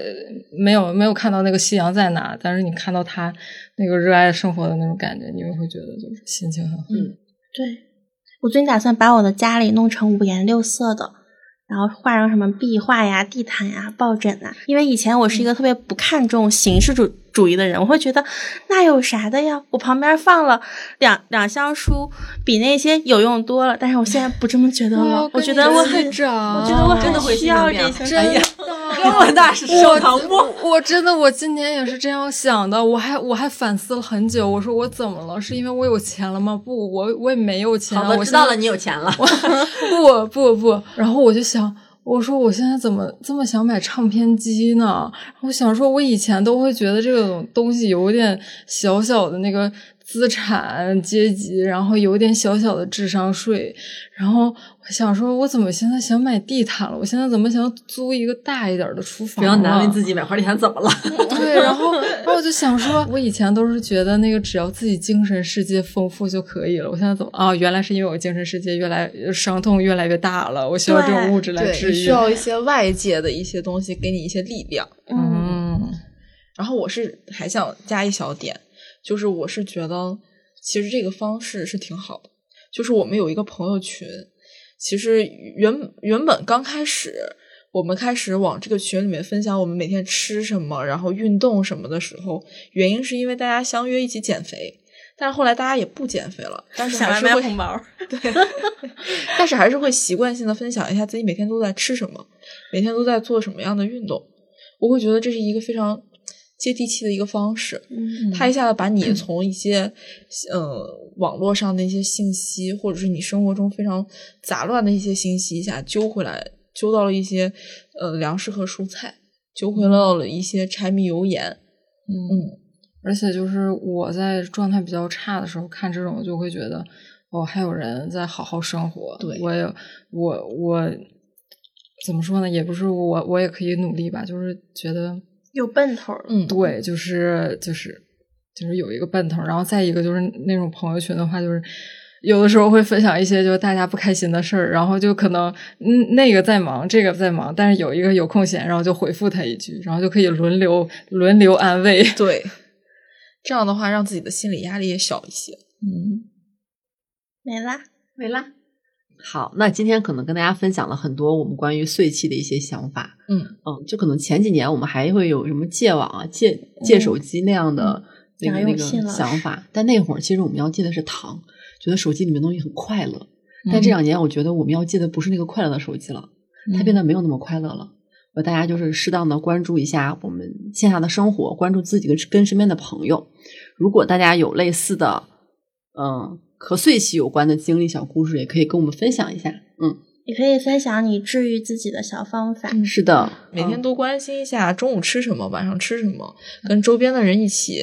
没有没有看到那个夕阳在哪，但是你看到他那个热爱生活的那种感觉，你会觉得就是心情很好。嗯，对我最近打算把我的家里弄成五颜六色的。然后画上什么壁画呀、地毯呀、抱枕啊，因为以前我是一个特别不看重形式主主义的人，我会觉得那有啥的呀？我旁边放了两两箱书，比那些有用多了。但是我现在不这么觉得了，我觉得我很，我觉得我很需要这些。真的，这么 大是收藏不？我真的，我今年也是这样想的。我还我还反思了很久，我说我怎么了？是因为我有钱了吗？不，我我也没有钱。我知道了，你有钱了。不不不，然后我就想。我说我现在怎么这么想买唱片机呢？我想说，我以前都会觉得这个东西有点小小的那个。资产阶级，然后有点小小的智商税，然后我想说，我怎么现在想买地毯了？我现在怎么想租一个大一点的厨房？不要难为自己，买块地毯怎么了？对，然后，然后我就想说，我以前都是觉得那个只要自己精神世界丰富就可以了。我现在怎么啊？原来是因为我精神世界越来伤痛越来越大了，我需要这种物质来治愈，需要一些外界的一些东西给你一些力量。嗯，然后我是还想加一小点。就是我是觉得，其实这个方式是挺好的。就是我们有一个朋友群，其实原原本刚开始我们开始往这个群里面分享我们每天吃什么，然后运动什么的时候，原因是因为大家相约一起减肥。但是后来大家也不减肥了，但是还是会红包，对，但是还是会习惯性的分享一下自己每天都在吃什么，每天都在做什么样的运动。我会觉得这是一个非常接地气的一个方式。嗯它一下子把你从一些呃网络上的一些信息，或者是你生活中非常杂乱的一些信息，一下揪回来，揪到了一些呃粮食和蔬菜，揪回到了一些柴米油盐。嗯而且就是我在状态比较差的时候看这种，就会觉得哦，还有人在好好生活。对我也我我怎么说呢？也不是我我也可以努力吧，就是觉得有奔头儿。嗯，对，就是就是就是有一个奔头，然后再一个就是那种朋友群的话，就是有的时候会分享一些就是大家不开心的事儿，然后就可能嗯那个在忙，这个在忙，但是有一个有空闲，然后就回复他一句，然后就可以轮流轮流安慰。对，这样的话让自己的心理压力也小一些。嗯，没啦，没啦。好，那今天可能跟大家分享了很多我们关于碎气的一些想法。嗯嗯，就可能前几年我们还会有什么戒网啊、戒戒手机那样的那个、杨那个想法，但那会儿其实我们要戒的是糖，觉得手机里面东西很快乐。但这两年我觉得我们要戒的不是那个快乐的手机了，它变得没有那么快乐了。我大家就是适当的关注一下我们线下的生活，关注自己跟跟身边的朋友。如果大家有类似的，嗯，和碎气有关的经历、小故事，也可以跟我们分享一下。嗯，也可以分享你治愈自己的小方法。是的，每天嗯多关心一下中午吃什么，晚上吃什么，跟周边的人一起，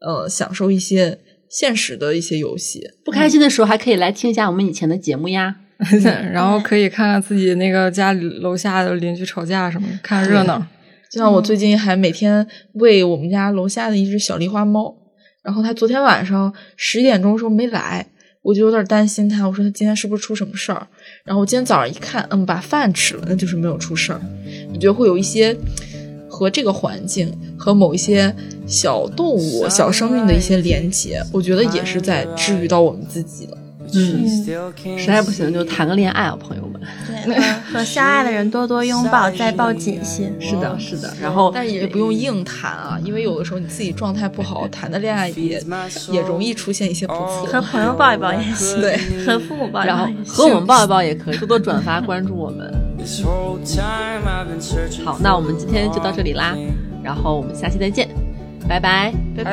呃，享受一些现实的一些游戏。不开心的时候还可以来听一下我们以前的节目呀。然后可以看看自己那个家里楼下的邻居吵架什么的，看热闹。就像我最近还每天喂我们家楼下的一只小狸花猫，然后他昨天晚上十点钟时候没来，我就有点担心他，我说他今天是不是出什么事儿？然后我今天早上一看，嗯，把饭吃了，那就是没有出事儿。我觉得会有一些和这个环境和某一些小动物、小生命的一些连接，我觉得也是在治愈到我们自己的。嗯，实在不行就谈个恋爱啊，朋友们。对，和和相爱的人多多拥抱，再抱紧些。是的，是的。然后，但是也不用硬谈啊，因为有的时候你自己状态不好，谈的恋爱也也容易出现一些不测。和朋友抱一抱也行，对，和父母抱一然后抱也行。和我们抱一抱也可以，多多转发关注我们。好，那我们今天就到这里啦，然后我们下期再见，拜拜。拜拜